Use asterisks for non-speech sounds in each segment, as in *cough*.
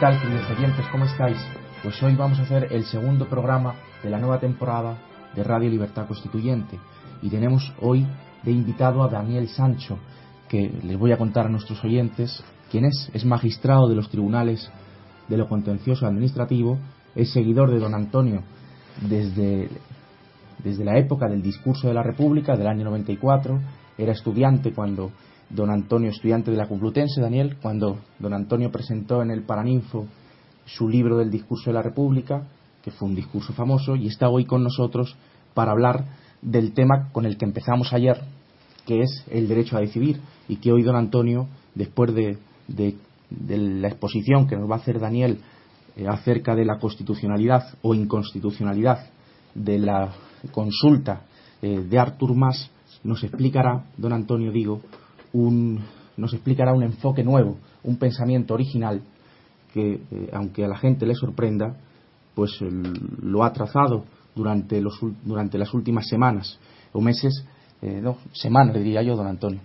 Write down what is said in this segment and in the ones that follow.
Tal, queridos oyentes? ¿Cómo estáis? Pues hoy vamos a hacer el segundo programa de la nueva temporada de Radio Libertad Constituyente y tenemos hoy de invitado a Daniel Sancho, que les voy a contar a nuestros oyentes quién es. Es magistrado de los tribunales de lo contencioso administrativo, es seguidor de don Antonio desde, desde la época del discurso de la República del año 94, era estudiante cuando don Antonio, estudiante de la Complutense, Daniel, cuando don Antonio presentó en el Paraninfo su libro del discurso de la República, que fue un discurso famoso, y está hoy con nosotros para hablar del tema con el que empezamos ayer, que es el derecho a decidir, y que hoy don Antonio, después de, de, la exposición que nos va a hacer Daniel eh, acerca de la constitucionalidad o inconstitucionalidad de la consulta eh, de Artur Mas, nos explicará, don Antonio, digo, un, nos explicará un enfoque nuevo, un pensamiento original que, eh, aunque a la gente le sorprenda, pues eh, lo ha trazado durante, los, durante las últimas semanas o meses, eh, no, semanas diría yo, don Antonio,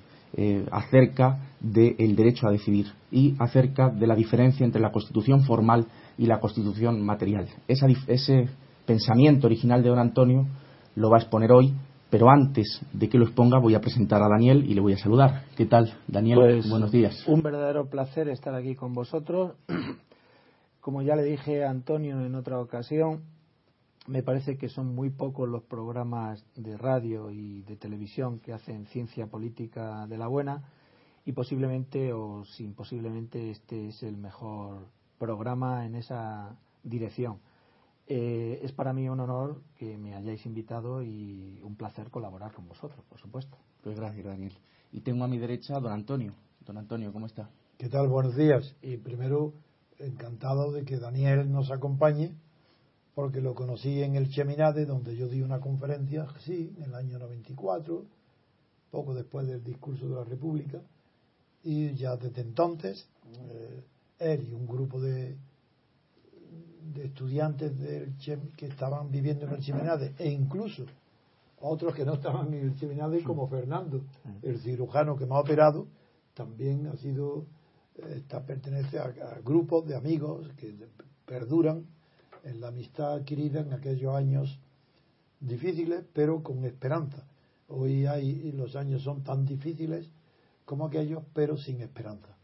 acerca del derecho a decidir y acerca de la diferencia entre la constitución formal y la constitución material. Esa, ese pensamiento original de don Antonio lo va a exponer hoy pero antes de que lo exponga voy a presentar a Daniel y le voy a saludar. ¿Qué tal, Daniel? Pues, Buenos días. Un verdadero placer estar aquí con vosotros. *clears throat* Como ya le dije a Antonio en otra ocasión, me parece que son muy pocos los programas de radio y de televisión que hacen ciencia política de la buena y posiblemente o sin posiblemente este es el mejor programa en esa dirección. Eh, es para mí un honor que me hayáis invitado y un placer colaborar con vosotros, por supuesto. Pues gracias, Daniel. Y tengo a mi derecha a don Antonio. Don Antonio, ¿cómo está? ¿Qué tal? Buenos días. Y primero, encantado de que Daniel nos acompañe, porque lo conocí en el Cheminade, donde yo di una conferencia, sí, en el año 94, poco después del discurso de la República, y ya desde entonces, eh, él y un grupo de, de estudiantes del Chem, que estaban viviendo en el Cheminade, e incluso otros que no estaban en el Cheminade, como Fernando, el cirujano que me ha operado, también ha sido, está, pertenece a, a, grupos de amigos que perduran en la amistad adquirida en aquellos años difíciles, pero con esperanza. Hoy hay, los años son tan difíciles como aquellos, pero sin esperanza.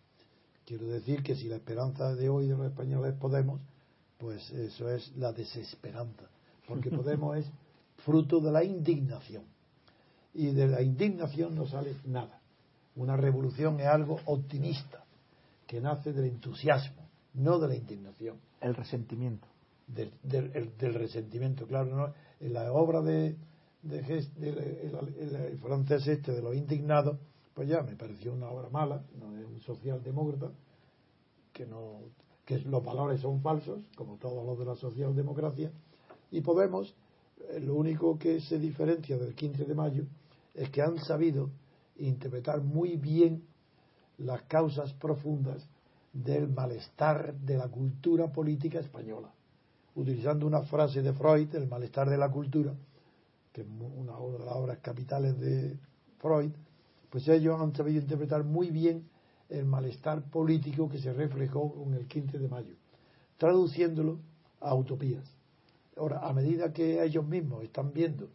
Quiero decir que si la esperanza de hoy de los españoles Podemos, pues eso es la desesperanza, porque Podemos es fruto de la indignación. Y de la indignación no sale nada. Una revolución es algo optimista, que nace del entusiasmo, no de la indignación. El resentimiento. Del, del, el, del resentimiento, claro. ¿no? En la obra de, de, de el, francés este de los indignados, pues ya me pareció una obra mala, no es un socialdemócrata, que no que los valores son falsos, como todos los de la socialdemocracia, y Podemos, eh, lo único que se diferencia del 15 de mayo es que han sabido interpretar muy bien las causas profundas del malestar de la cultura política española. utilizando una frase de Freud, el malestar de la cultura, que es una de las obras capitales de Freud, pues ellos han sabido interpretar muy bien el malestar político que se reflejó en el 15 de mayo, traduciéndolo a utopías. Ahora, a medida que ellos mismos están viendo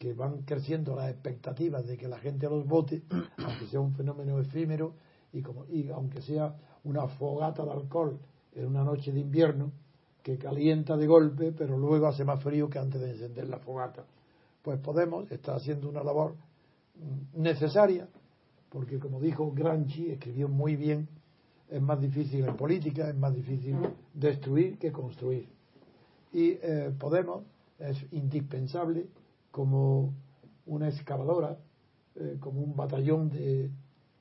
que van creciendo las expectativas de que la gente los vote, *coughs* aunque sea un fenómeno efímero y, como, y aunque sea una fogata de alcohol en una noche de invierno que calienta de golpe, pero luego hace más frío que antes de encender la fogata. Pues Podemos está haciendo una labor mm, necesaria, porque como dijo Granchi, escribió muy bien, es más difícil en política, es más difícil destruir que construir. Y eh, Podemos es indispensable como una excavadora, eh, como un batallón de,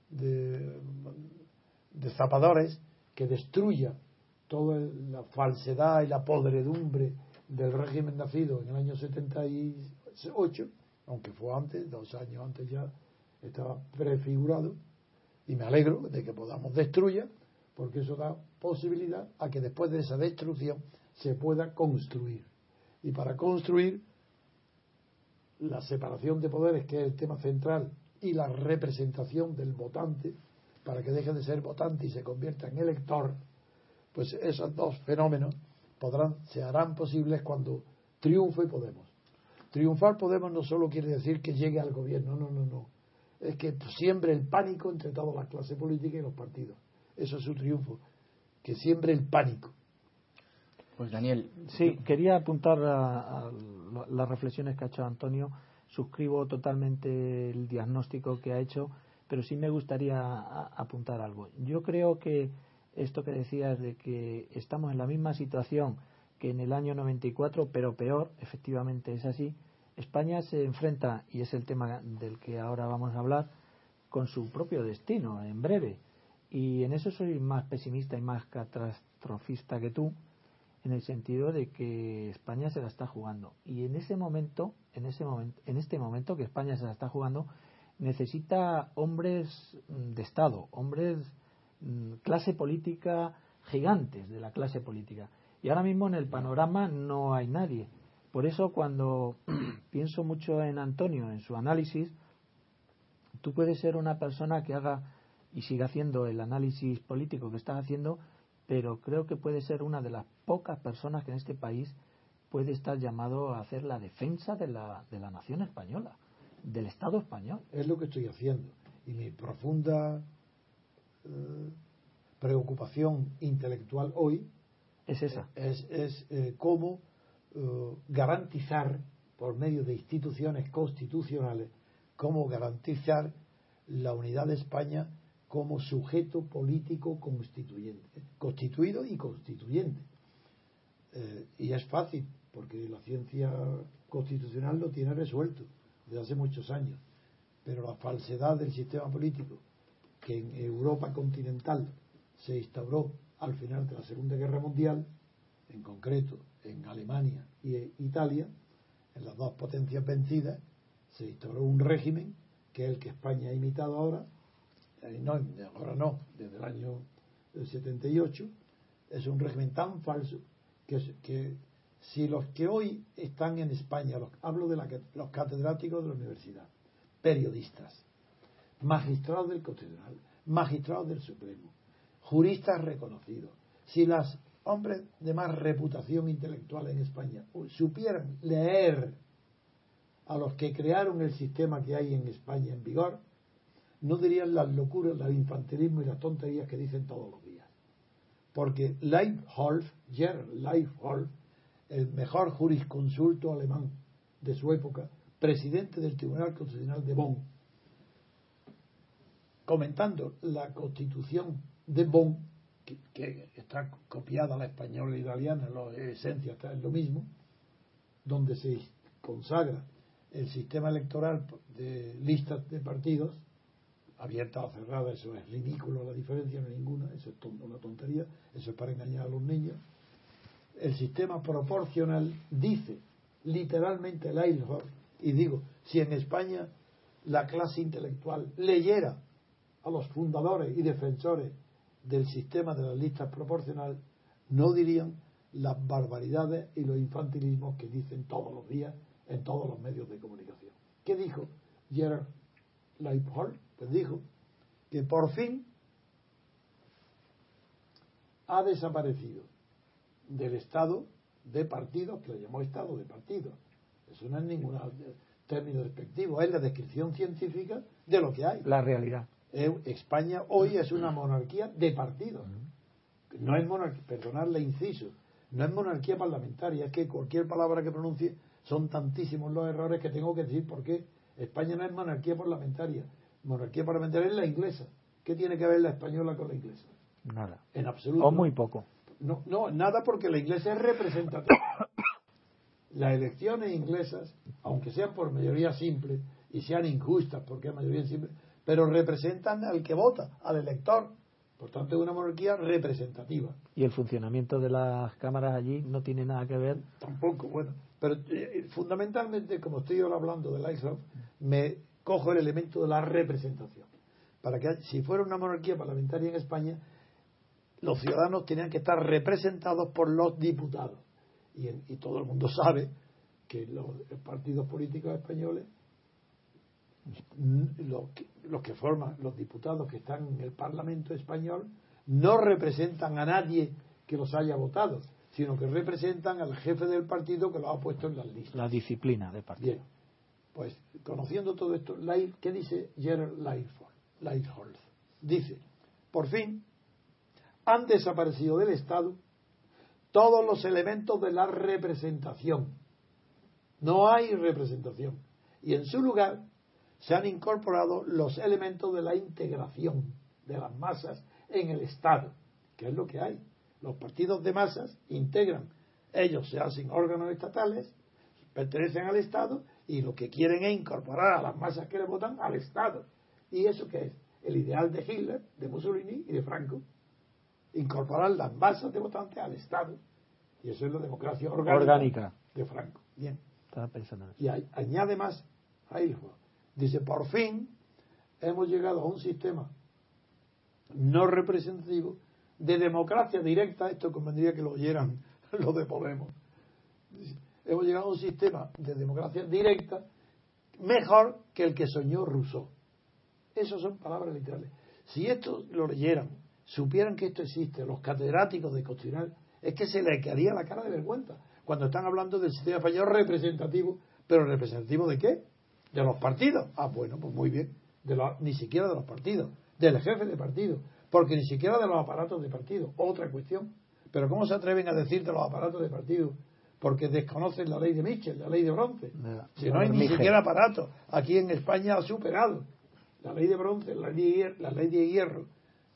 de, de zapadores que destruya toda la falsedad y la podredumbre del régimen nacido en el año 78, aunque fue antes, dos años antes ya estaba prefigurado, y me alegro de que podamos destruir, porque eso da posibilidad a que después de esa destrucción se pueda construir. Y para construir la separación de poderes, que es el tema central, y la representación del votante, para que deje de ser votante y se convierta en elector, pues esos dos fenómenos podrán, se harán posibles cuando triunfe Podemos. Triunfar Podemos no solo quiere decir que llegue al gobierno, no, no, no. Es que siembre el pánico entre toda la clase política y los partidos. Eso es su triunfo. Que siembre el pánico. Pues Daniel. Sí, quería apuntar a, las reflexiones que ha hecho Antonio. Suscribo totalmente el diagnóstico que ha hecho, pero sí me gustaría apuntar algo. Yo creo que esto que decías de que estamos en la misma situación que en el año 94, pero peor, efectivamente es así. España se enfrenta, y es el tema del que ahora vamos a hablar, con su propio destino en breve. Y en eso soy más pesimista y más catastrofista que tú, en el sentido de que España se la está jugando. Y en ese momento, en ese momento, en este momento que España se la está jugando, necesita hombres de Estado, hombres Mm, clase política gigantes de la clase política. Y ahora mismo en el panorama no hay nadie. Por eso cuando *clears throat* pienso mucho en Antonio, en su análisis, tú puedes ser una persona que haga y siga haciendo el análisis político que estás haciendo, pero creo que puede ser una de las pocas personas que en este país puede estar llamado a hacer la defensa de la, de la nación española, del Estado español. Es lo que estoy haciendo. Y mi profunda eh, preocupación intelectual hoy es esa. Es, es eh, cómo eh, garantizar, por medio de instituciones constitucionales, cómo garantizar la unidad de España como sujeto político constituyente, constituido y constituyente. y es fácil, porque la ciencia constitucional lo tiene resuelto desde hace muchos años. Pero la falsedad del sistema político que en Europa continental se instauró al final de la Segunda Guerra Mundial, en concreto en Alemania e Italia, en las dos potencias vencidas, se instauró un régimen que es el que España ha imitado ahora, eh, no, ahora no, desde el año 78, es un régimen tan falso que, que si los que hoy están en España, los, hablo de los catedráticos de la universidad, periodistas, magistrados del Constitucional, magistrados del Supremo, juristas reconocidos. Si los hombres de más reputación intelectual en España supieran leer a los que crearon el sistema que hay en España en vigor, no dirían las locuras, el infantilismo y las tonterías que dicen todos los días. Porque Leibholf, Gerhard Leibholf, el mejor jurisconsulto alemán de su época, presidente del Tribunal Constitucional de Bonn, comentando la constitución de Bonn, que, está copiada la española e italiana, la esencia está en lo mismo, donde se consagra el sistema electoral de listas de partidos, abierta o cerrada, eso es ridículo, la diferencia no es ninguna, eso es una tontería, eso es para engañar a los niños. El sistema proporcional dice literalmente el y digo, si en España la clase intelectual leyera a los fundadores y defensores del sistema de las listas proporcionales, no dirían las barbaridades y los infantilismos que dicen todos los días en todos los medios de comunicación. ¿Qué dijo Gerard Leipold? Pues dijo que por fin ha desaparecido del Estado de partidos, que lo llamó Estado de partidos. Eso no es ningún término despectivo, es la descripción científica de lo que hay. La realidad. España hoy es una monarquía de partidos. No es monarquía, perdonadle inciso, no es monarquía parlamentaria, es que cualquier palabra que pronuncie son tantísimos los errores que tengo que decir porque España no es monarquía parlamentaria. Monarquía parlamentaria es la inglesa. ¿Qué tiene que ver la española con la inglesa? Nada. En absoluto. O muy poco. No, no, nada porque la inglesa es representativa. Las elecciones inglesas, aunque sean por mayoría simple y sean injustas porque es mayoría simple, pero representan al que vota, al elector. Por tanto, es una monarquía representativa. Y el funcionamiento de las cámaras allí no tiene nada que ver. Tampoco, bueno. Pero eh, fundamentalmente, como estoy ahora hablando del ISOF, me cojo el elemento de la representación. Para que si fuera una monarquía parlamentaria en España, los ciudadanos tenían que estar representados por los diputados. Y, y todo el mundo sabe que los partidos políticos españoles los que, los que forman los diputados que están en el Parlamento español no representan a nadie que los haya votado, sino que representan al jefe del partido que los ha puesto en las listas. La disciplina de partido. Bien, pues conociendo todo esto, ¿qué dice Gerald Lighthold? Dice, por fin, han desaparecido del Estado todos los elementos de la representación. No hay representación. Y en su lugar se han incorporado los elementos de la integración de las masas en el Estado, que es lo que hay. Los partidos de masas integran, ellos se hacen órganos estatales, pertenecen al Estado y lo que quieren es incorporar a las masas que le votan al Estado. ¿Y eso qué es? El ideal de Hitler, de Mussolini y de Franco. Incorporar las masas de votantes al Estado. Y eso es la democracia orgánica, de Franco. Bien. Estaba pensando. Y añade más Heilbronn Dice, por fin hemos llegado a un sistema no representativo de democracia directa, esto convendría que lo oyeran *laughs* los de Podemos. hemos llegado a un sistema de democracia directa mejor que el que soñó Rousseau. Esas son palabras literales. Si esto lo leyeran, supieran que esto existe, los catedráticos de constitucional, es que se le quedaría la cara de vergüenza cuando están hablando del sistema español representativo. ¿Pero representativo de qué? ¿De los partidos? Ah, bueno, pues muy bien. De ni siquiera de los partidos. Del jefe de partido. Porque ni siquiera de los aparatos de partido. Otra cuestión. Pero ¿cómo se atreven a decir de los aparatos de partido? Porque desconocen la ley de Mitchell, la ley de bronce. si no hay ni siquiera aparatos. Aquí en España ha superado. La ley de bronce, la ley de hierro, la ley de, hierro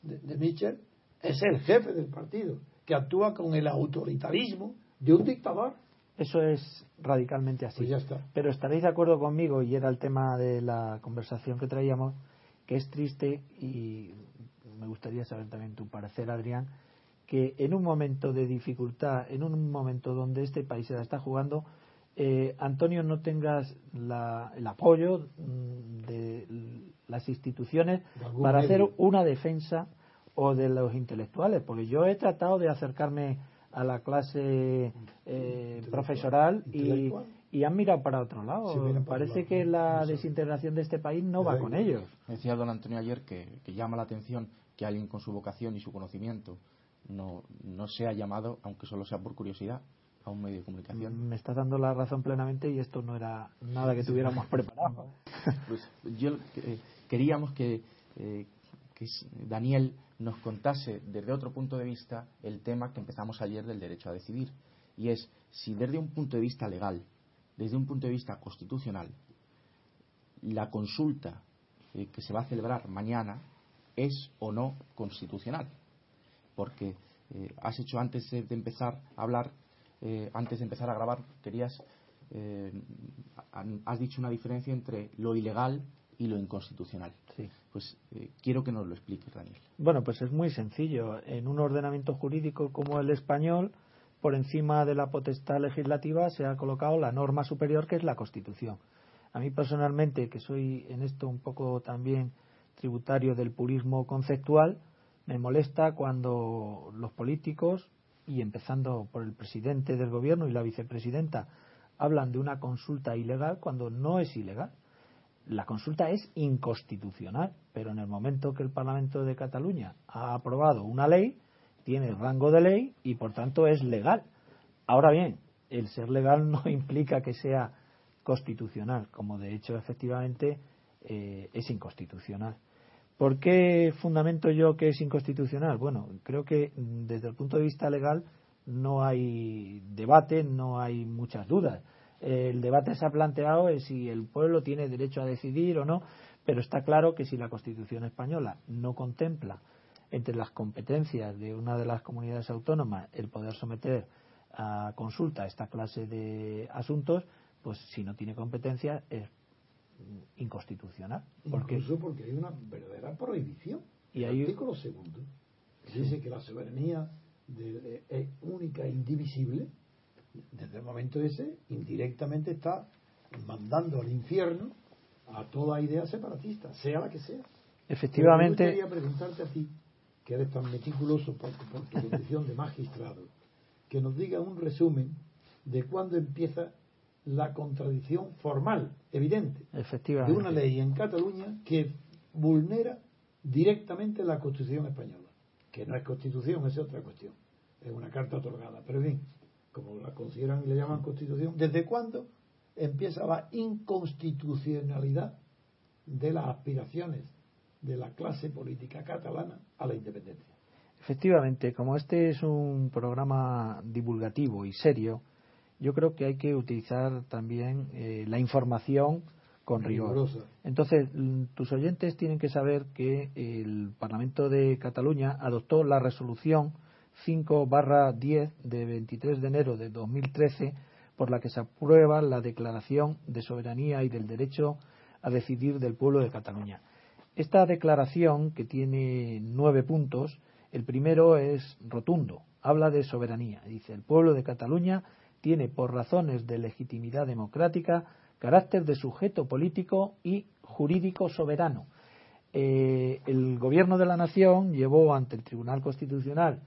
de, de Mitchell es el jefe del partido, que actúa con el autoritarismo de un dictador. Eso es radicalmente así. Pues ya está. Pero estaréis de acuerdo conmigo, y era el tema de la conversación que traíamos, que es triste y me gustaría saber también tu parecer, Adrián, que en un momento de dificultad, en un momento donde este país se la está jugando, eh, Antonio, no tengas el apoyo mm, de las instituciones para hacer una defensa o de los intelectuales, porque yo he tratado de acercarme a la clase eh, profesoral y, y, han mirado para otro lado. Parece que la desintegración de este país no va con ellos. Decía don Antonio ayer que, llama la atención que alguien con su vocación y su conocimiento no, no sea llamado, aunque solo sea por curiosidad, a un medio de comunicación. Me está dando la razón plenamente y esto no era nada que tuviéramos *laughs* preparado. Pues yo eh, queríamos que, eh, que Daniel nos contase desde otro punto de vista el tema que empezamos ayer del derecho a decidir. Y es si desde un punto de vista legal, desde un punto de vista constitucional, la consulta eh, que se va a celebrar mañana es o no constitucional. Porque eh, has hecho antes de empezar a hablar, eh, antes de empezar a grabar, querías, has dicho una diferencia entre lo ilegal y lo inconstitucional. Sí. Pues eh, quiero que nos lo expliques, Daniel. Bueno, pues es muy sencillo. En un ordenamiento jurídico como el español, por encima de la potestad legislativa se ha colocado la norma superior que es la Constitución. A mí personalmente, que soy en esto un poco también tributario del purismo conceptual, me molesta cuando los políticos y empezando por el presidente del gobierno y la vicepresidenta, hablan de una consulta ilegal cuando no es ilegal. La consulta es inconstitucional, pero en el momento que el Parlamento de Cataluña ha aprobado una ley, tiene rango de ley y por tanto es legal. Ahora bien, el ser legal *laughs* no implica que sea constitucional, como de hecho efectivamente eh, es inconstitucional. ¿Por qué fundamento yo que es inconstitucional? Bueno, creo que mm, desde el punto de vista legal no hay debate, no hay muchas dudas. El debate se ha planteado es si el pueblo tiene derecho a decidir o no, pero está claro que si la Constitución española no contempla entre las competencias de una de las comunidades autónomas el poder someter a consulta esta clase de asuntos, pues si no tiene competencia es inconstitucional. Porque, Incluso porque hay una verdadera prohibición. Y el artículo segundo dice que la soberanía es única e indivisible. Desde el momento ese, indirectamente está mandando al infierno a toda idea separatista, sea la que sea. Efectivamente. yo quería preguntarte a ti, que eres tan meticuloso por, por tu condición de magistrado, que nos diga un resumen de cuándo empieza la contradicción formal, evidente, de una ley en Cataluña que vulnera directamente la Constitución española, que no es Constitución, es otra cuestión, es una carta otorgada, pero bien, como la consideran y le llaman Constitución, ¿desde cuándo empieza la inconstitucionalidad de las aspiraciones de la clase política catalana a la independencia? Efectivamente, como este es un programa divulgativo y serio, yo creo que hay que utilizar también eh, la información con rigor. Entonces, tus oyentes tienen que saber que el Parlamento de Cataluña adoptó la resolución 5 10 de 23 de enero de 2013 por la que se aprueba la declaración de soberanía y del derecho a decidir del pueblo de Cataluña. Esta declaración, que tiene nueve puntos, el primero es rotundo, habla de soberanía. Dice, el pueblo de Cataluña tiene por razones de legitimidad democrática carácter de sujeto político y jurídico soberano. Eh, el gobierno de la nación llevó ante el Tribunal Constitucional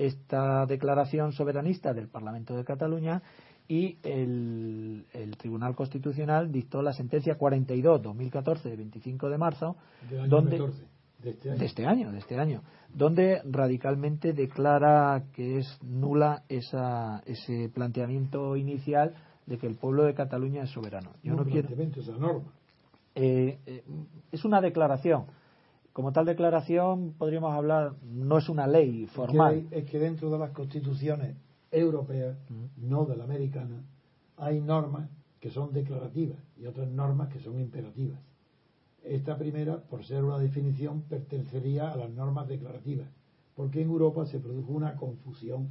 esta declaración soberanista del Parlamento de Cataluña y el, Tribunal Constitucional dictó la sentencia 42-2014 de 25 de marzo, donde este de este, año. de este año, donde radicalmente declara que es nula esa, ese planteamiento inicial de que el pueblo de Cataluña es soberano. Yo no, quiero. Esa norma. Eh, eh, es una declaración. Como tal declaración podríamos hablar, no es una ley formal. Es que, dentro de las constituciones europeas, no de la americana, hay normas que son declarativas y otras normas que son imperativas. Esta primera, por ser una definición, pertenecería a las normas declarativas, porque en Europa se produjo una confusión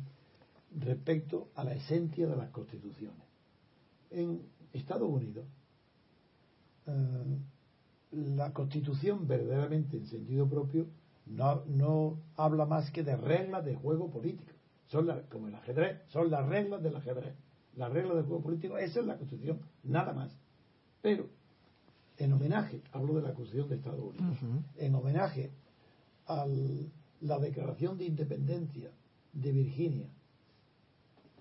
respecto a la esencia de las constituciones. En Estados Unidos, eh, la constitución verdaderamente en sentido propio no, no, habla más que de reglas de juego político. Son como el ajedrez, son las reglas del ajedrez. Las reglas del juego político, esa es la constitución, nada más. Pero en homenaje, hablo de la Constitución de Estados Unidos, en homenaje a la declaración de independencia de Virginia,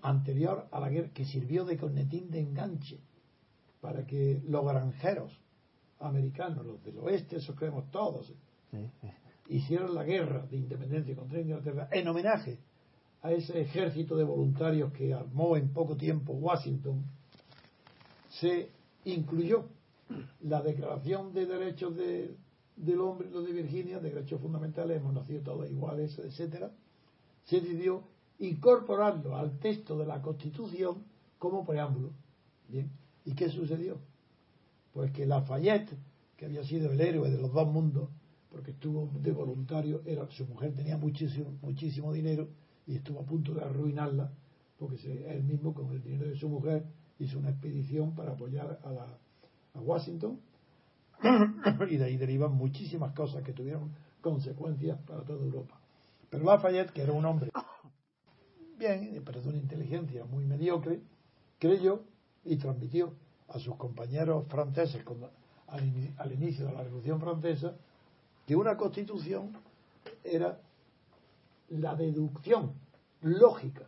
anterior a la guerra, que sirvió de cornetín de enganche para que los granjeros americanos, los del oeste, eso creemos todos, hicieron la guerra de independencia contra Inglaterra en homenaje a ese ejército de voluntarios que armó en poco tiempo Washington, se incluyó la Declaración de Derechos del Hombre de Virginia, de derechos fundamentales, hemos nacido todos iguales, etcétera, se decidió incorporarlo al texto de la Constitución como preámbulo. Bien, ¿y qué sucedió? Pues que Lafayette, que había sido el héroe de los dos mundos, porque estuvo de voluntario, era, su mujer tenía muchísimo, muchísimo dinero y estuvo a punto de arruinarla, porque él mismo con el dinero de su mujer hizo una expedición para apoyar a a Washington *coughs* y de ahí derivan muchísimas cosas que tuvieron consecuencias para toda Europa. Pero Lafayette, que era un hombre *coughs* bien, pero de una inteligencia muy mediocre, creyó y transmitió a sus compañeros franceses al, inicio de la Revolución Francesa que una constitución era la deducción lógica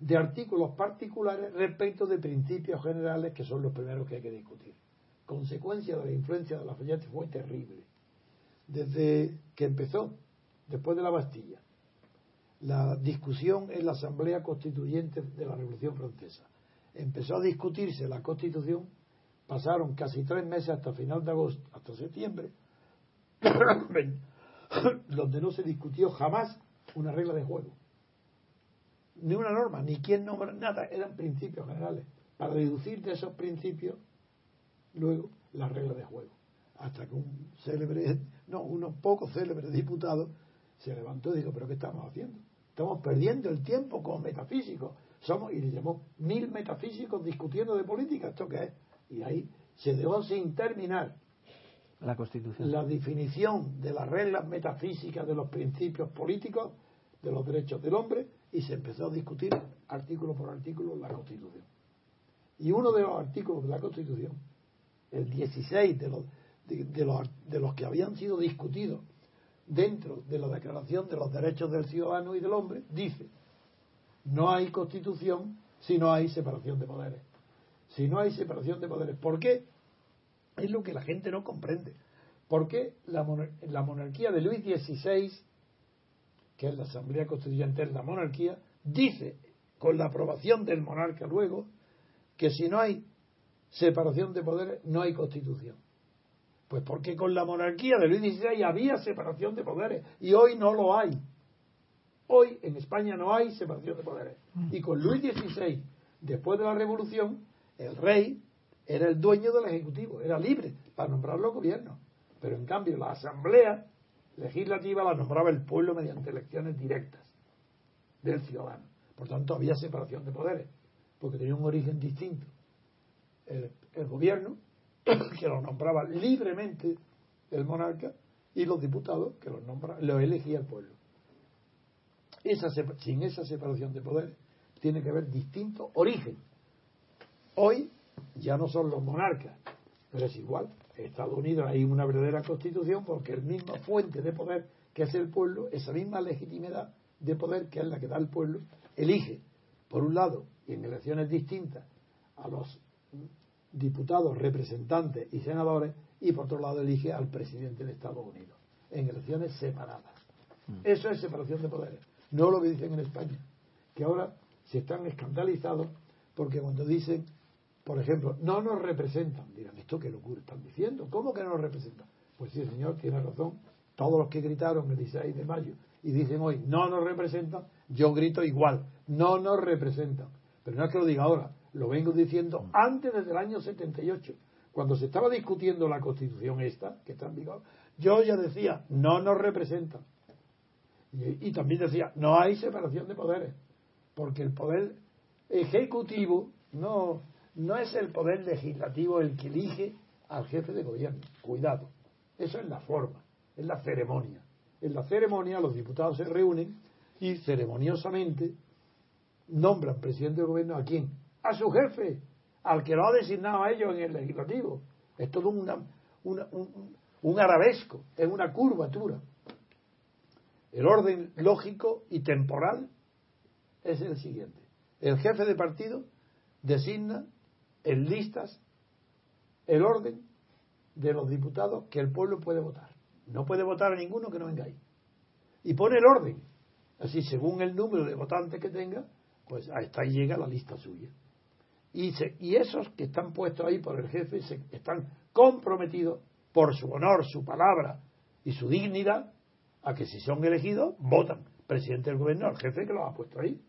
de artículos particulares respecto de principios generales que son los primeros que hay que discutir. Consecuencia de la influencia de la Lafayette fue terrible. Desde que empezó, después de la Bastilla, la discusión en la Asamblea Constituyente de la Revolución Francesa. Empezó a discutirse la Constitución, pasaron casi tres meses hasta final de agosto, hasta septiembre, *coughs* *coughs* donde no se discutió jamás una regla de juego. Ni una norma, ni quién nombra, nada, eran principios generales. Para deducir de esos principios, luego, las reglas de juego. Hasta que un célebre, *laughs* no, unos pocos célebres diputados se levantó y dijo, pero ¿qué estamos haciendo? Estamos perdiendo el tiempo con metafísicos. Somos, y le llamó mil metafísicos discutiendo de política. ¿Esto qué es? Y ahí se dejó sin terminar la Constitución. la definición de las reglas metafísicas de los principios políticos, de los derechos del hombre, y se empezó a discutir artículo por artículo la Constitución. Y uno de los artículos de la Constitución, el 16 de los, de, de los, de los que habían sido discutidos dentro de la Declaración de los Derechos del Ciudadano y del Hombre, dice, no hay Constitución si no hay separación de poderes. Si no hay separación de poderes. ¿Por qué? Es lo que la gente no comprende. ¿Por qué la, la monarquía de Luis XVI, que es la Asamblea Constituyente, es la monarquía, dice, con la aprobación del monarca luego, que si no hay separación de poderes, no hay constitución. Pues porque con la monarquía de Luis XVI había separación de poderes y hoy no lo hay. Hoy en España no hay separación de poderes. Y con Luis XVI, después de la revolución, el rey era el dueño del Ejecutivo, era libre para nombrar los gobiernos. Pero en cambio la Asamblea Legislativa la nombraba el pueblo mediante elecciones directas del ciudadano. Por tanto, había separación de poderes, porque tenía un origen distinto. El, el gobierno, *coughs* que lo nombraba libremente el monarca, y los diputados, que los nombra, lo elegía el pueblo. Esa, sin esa separación de poderes, tiene que haber distinto origen. Hoy ya no son los monarcas, pero es igual. En Estados Unidos hay una verdadera constitución porque el misma fuente de poder que es el pueblo, esa misma legitimidad de poder que es la que da el pueblo, elige, por un lado, y en elecciones distintas, a los diputados, representantes y senadores, y por otro lado elige al presidente de Estados Unidos, en elecciones separadas. Eso es separación de poderes. No lo que dicen en España, que ahora se están escandalizados porque cuando dicen por ejemplo, no nos representan. Dirán, ¿esto qué locura están diciendo? ¿Cómo que no nos representan? Pues sí, señor, tiene razón. Todos los que gritaron el 16 de mayo y dicen hoy, no nos representan, yo grito igual, no nos representan. Pero no es que lo diga ahora, lo vengo diciendo antes desde el año 78, cuando se estaba discutiendo la constitución esta, que está en vigor, yo ya decía, no nos representan. Y, también decía, no hay separación de poderes, porque el poder ejecutivo no no es el poder legislativo el que elige al jefe de gobierno. Cuidado. Eso es la forma, es la ceremonia. En la ceremonia los diputados se reúnen y ceremoniosamente nombran presidente del gobierno a quién? A su jefe, al que lo ha designado a ellos en el legislativo. Es todo una, una, un, un arabesco, es una curvatura. El orden lógico y temporal es el siguiente. El jefe de partido designa en listas el orden de los diputados que el pueblo puede votar. No puede votar a ninguno que no venga ahí. Y pone el orden. Así, según el número de votantes que tenga, pues hasta ahí llega la lista suya. Y, se, y esos que están puestos ahí por el jefe están comprometidos por su honor, su palabra y su dignidad a que si son elegidos, votan. Presidente del gobierno, el jefe que los ha puesto ahí.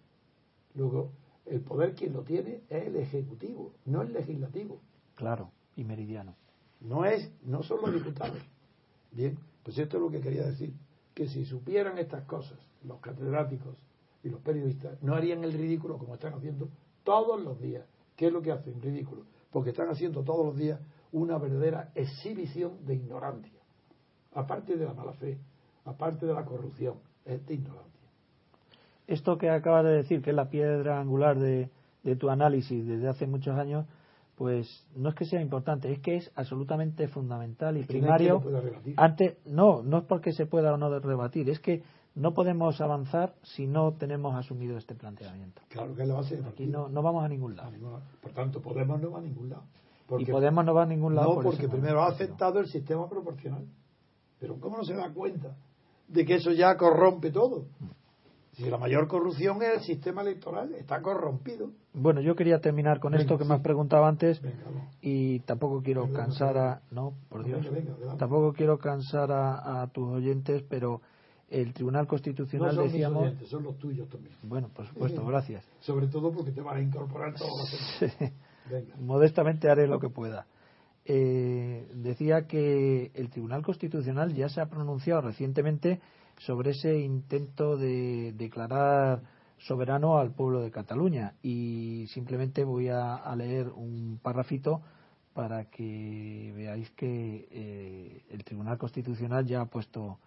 Luego, el poder quien lo tiene es el ejecutivo, no el legislativo. Claro, y meridiano. No es, no son los diputados. Bien, pues esto es lo que quería decir, que si supieran estas cosas, los catedráticos y los periodistas, no harían el ridículo como están haciendo todos los días. ¿Qué es lo que hacen? Ridículo. Porque están haciendo todos los días una verdadera exhibición de ignorancia. Aparte de la mala fe, aparte de la corrupción, es de ignorancia esto que acabas de decir, que es la piedra angular de, de, tu análisis desde hace muchos años, pues no es que sea importante, es que es absolutamente fundamental y primario. No antes, no, no es porque se pueda o no rebatir, es que no podemos avanzar si no tenemos asumido este planteamiento. Claro que es la base del Aquí no, no vamos a ningún lado. Por tanto, Podemos no va a ningún lado. y Podemos no va a ningún lado. No, por porque primero ha aceptado el sistema proporcional. Pero ¿cómo no se da cuenta de que eso ya corrompe todo? Si la mayor corrupción es el sistema electoral, está corrompido. Bueno, yo quería terminar con Venga, esto que sí. me has preguntado antes Venga, y tampoco quiero cansar a no por Dios tampoco quiero cansar a, a tus oyentes pero el Tribunal No Constitucional son mis decíamos oyentes, son los tuyos también. bueno por supuesto gracias Sobre todo porque te vas a incorporar semanas. *laughs* Venga. modestamente haré lo que pueda Eh, decía que el Tribunal Constitucional ya se ha pronunciado recientemente sobre ese intento de declarar soberano al pueblo de Cataluña y simplemente voy a, leer un parrafito para que veáis que eh, el Tribunal Constitucional ya ha puesto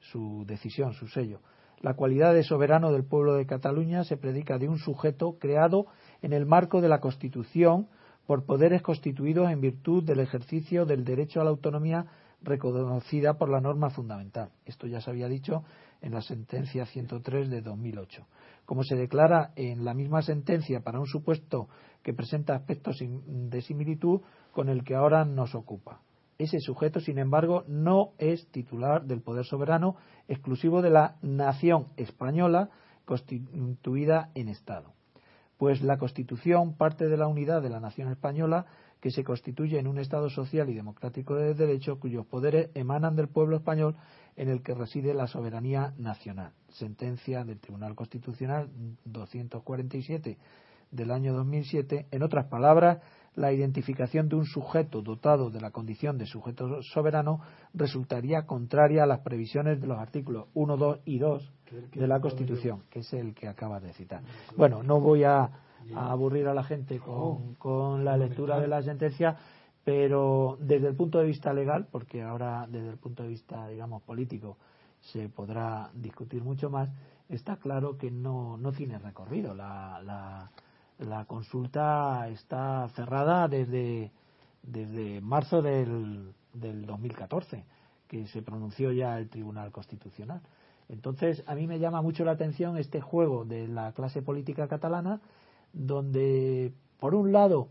su decisión, su sello. La cualidad de soberano del pueblo de Cataluña se predica de un sujeto creado en el marco de la Constitución por poderes constituidos en virtud del ejercicio del derecho a la autonomía reconocida por la norma fundamental. Esto ya se había dicho en la sentencia 103 de 2008. Como se declara en la misma sentencia para un supuesto que presenta aspectos de similitud con el que ahora nos ocupa. Ese sujeto, sin embargo, no es titular del poder soberano exclusivo de la nación española constituida en Estado pues la Constitución parte de la unidad de la nación española que se constituye en un Estado social y democrático de derecho cuyos poderes emanan del pueblo español en el que reside la soberanía nacional. Sentencia del Tribunal Constitucional 247 del año 2007. En otras palabras, la identificación de un sujeto dotado de la condición de sujeto soberano resultaría contraria a las previsiones de los artículos 1, 2 y 2 de la Constitución, que es el que acabas de citar. Bueno, no voy a, a aburrir a la gente con, con la lectura de la sentencia, pero desde el punto de vista legal, porque ahora desde el punto de vista, digamos, político se podrá discutir mucho más, está claro que no, no tiene recorrido. La, la, la consulta está cerrada desde, desde marzo del, del 2014, que se pronunció ya el Tribunal Constitucional. Entonces, a mí me llama mucho la atención este juego de la clase política catalana, donde, por un lado,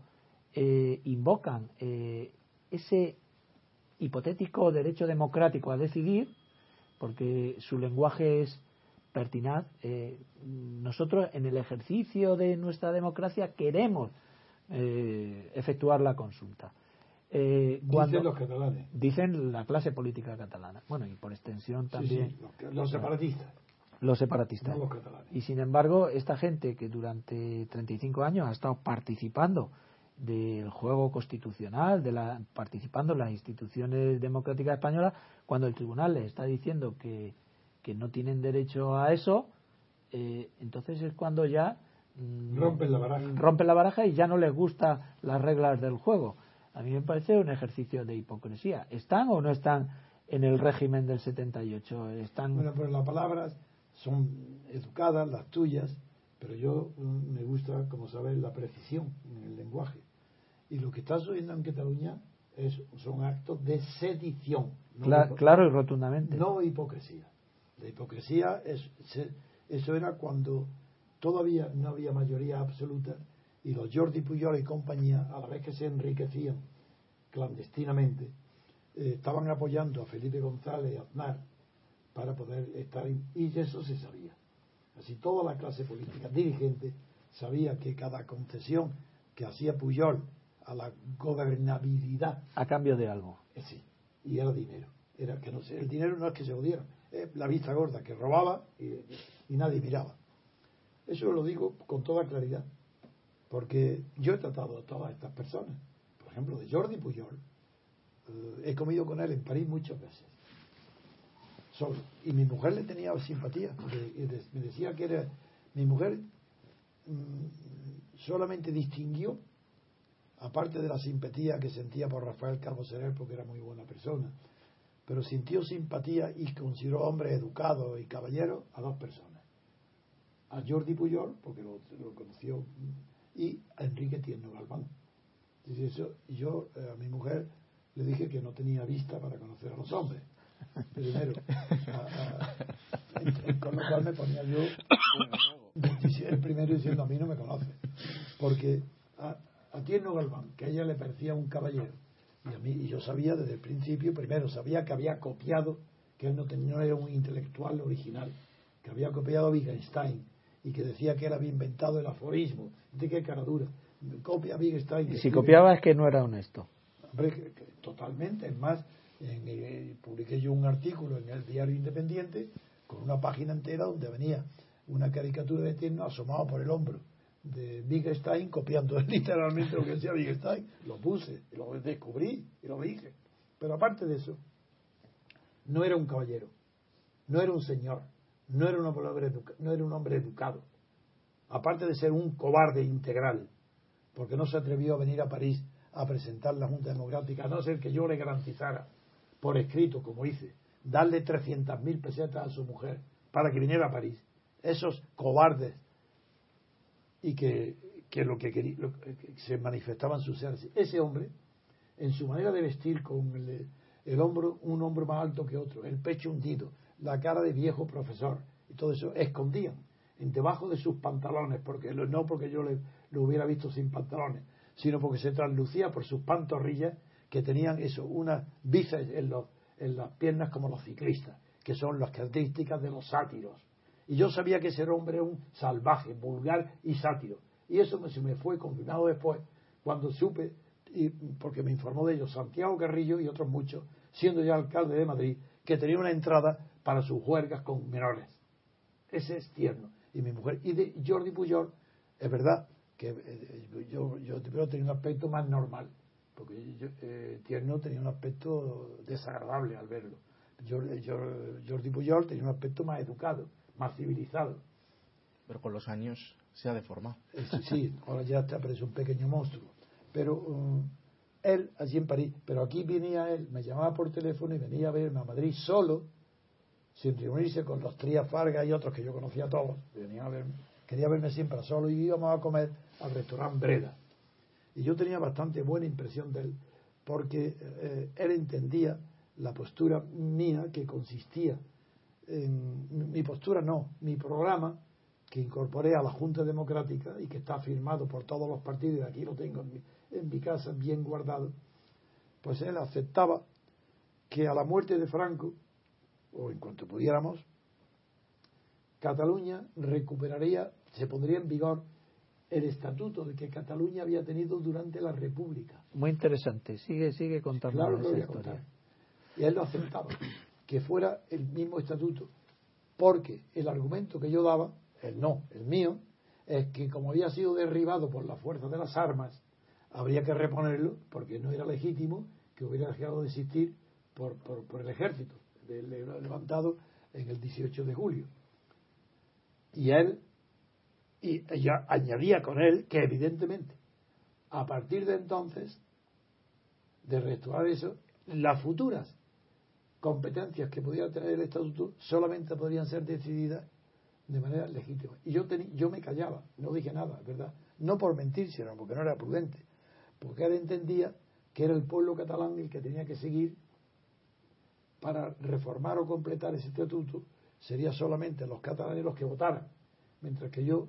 eh, invocan eh, ese hipotético derecho democrático a decidir, porque su lenguaje es pertinaz. Eh, nosotros, en el ejercicio de nuestra democracia, queremos eh, efectuar la consulta. Eh, cuando- Dicen los catalanes. dicen la clase política catalana. Bueno, y por extensión también sí, los, separatistas, los separatistas. no los catalanes. Y sin embargo, esta gente que durante 35 años ha estado participando del juego constitucional, de la, participando en las instituciones democráticas españolas, cuando el tribunal les está diciendo que, que no tienen derecho a eso, eh, entonces es cuando ya mm, Rompen la baraja. rompen la baraja y ya no les gustan las reglas del juego. A mí me parece un ejercicio de hipocresía. ¿Están o no están en el régimen del 78? ¿Están Bueno, pues las palabras son educadas, las tuyas, pero yo mm, me gusta, como sabes, la precisión en el lenguaje. Y lo que está sucediendo en Cataluña es, son actos de sedición. no Cla- de- claro y rotundamente. No hipocresía. La hipocresía es, se- eso era cuando todavía no había mayoría absoluta y los Jordi Puyol y compañía, a la vez que se enriquecían clandestinamente, eh, estaban apoyando a Felipe González y Aznar para poder estar en- y eso se sabía. Así toda la clase política dirigente sabía que cada concesión que hacía Puyol a la gobernabilidad a cambio de algo. eh, Sí, y era dinero. Era que no el dinero no es que se odiara, es la vista gorda que robaba y, nadie miraba. Eso lo digo con toda claridad, porque yo he tratado a todas estas personas. Por ejemplo, de Jordi Puyol, eh, he comido con él en París muchas veces. Y mi mujer le tenía simpatía, de- me decía que era. Mi mujer mm, solamente distinguió aparte de la simpatía que sentía por Rafael Calvo Serer porque era muy buena persona, pero sintió simpatía y consideró hombre educado y caballero a dos personas. A Jordi Puyol, porque lo, conoció, y a Enrique Tierno Galván. Dice eso, yo eh, a mi mujer le dije que no tenía vista para conocer a los hombres. primero. con lo cual me ponía yo el primero diciendo a mí no me conoce. Porque a, a Tierno Galván, que a ella le parecía un caballero, y a mí, y yo sabía desde el principio, primero, sabía que había copiado, que él no, tenía, no era un intelectual original, que había copiado a Wittgenstein y que decía que él había inventado el aforismo. ¿De qué cara dura? Copia a Wittgenstein. Y si copiaba es que no era honesto. Hombre, que, que, totalmente. Es más, en, eh, publiqué yo un artículo en el diario Independiente con una página entera donde venía una caricatura de Tierno asomado por el hombro de Wittgenstein copiando *laughs* literalmente lo que decía Wittgenstein. Lo puse, lo descubrí y lo dije. Pero aparte de eso, no era un caballero, no era un señor, no era un hombre, no era un hombre educado. Aparte de ser un cobarde integral, porque no se atrevió a venir a París a presentar la Junta Democrática, a no ser que yo le garantizara por escrito, como hice, darle 300.000 pesetas a su mujer para que viniera a París. Esos cobardes y que, que lo que, quería, lo que se manifestaban sus ser. Ese hombre, en su manera de vestir, con el, el, hombro, un hombro más alto que otro, el pecho hundido, la cara de viejo profesor, y todo eso, escondían en debajo de sus pantalones, porque no porque yo le, lo hubiera visto sin pantalones, sino porque se traslucía por sus pantorrillas que tenían eso, unas bíceps en, los, en las piernas como los ciclistas, que son las características de los sátiros. Y yo sabía que ese hombre era un salvaje, vulgar y sátiro. Y eso se me fue confirmado después, cuando supe, y, porque me informó de ello Santiago Carrillo y otros muchos, siendo ya alcalde de Madrid, que tenía una entrada para sus juergas con menores. Ese es tierno. Y mi mujer, y de Jordi Pujol, es verdad que eh, yo, yo primero tenía un aspecto más normal, porque yo, eh, tierno tenía un aspecto desagradable al verlo. Jordi, Pujol tenía un aspecto más educado más civilizado. Pero con los años se ha deformado. Sí, sí ahora ya te aparece un pequeño monstruo. Pero um, él, allí en París, pero aquí venía él, me llamaba por teléfono y venía a verme a Madrid solo, sin reunirse con los Trías Fargas y otros que yo conocía a todos. Venía a verme, quería verme siempre solo y íbamos a comer al restaurante Breda. Y yo tenía bastante buena impresión de él, porque eh, él entendía la postura mía que consistía en mi postura no, mi programa que incorporé a la Junta Democrática y que está firmado por todos los partidos, y aquí lo tengo en mi, en mi casa bien guardado, pues él aceptaba que a la muerte de Franco, o en cuanto pudiéramos, Cataluña recuperaría, se pondría en vigor el estatuto de que Cataluña había tenido durante la República. Muy interesante, sigue, sigue contando claro, esa historia. Contar. Y él lo aceptaba que fuera el mismo estatuto, porque el argumento que yo daba, el no, el mío, es que como había sido derribado por la fuerza de las armas, habría que reponerlo porque no era legítimo que hubiera dejado de existir por, por, por el ejército levantado en el 18 de julio. Y él, y ella añadía con él que evidentemente, a partir de entonces, de restaurar eso, las futuras competencias que pudiera tener el estatuto solamente podrían ser decididas de manera legítima. Y yo, yo me callaba, no dije nada, ¿verdad? No por mentir, sino porque no era prudente. Porque él entendía que era el pueblo catalán el que tenía que seguir para reformar o completar ese estatuto, sería solamente los catalanes los que votaran. Mientras que yo,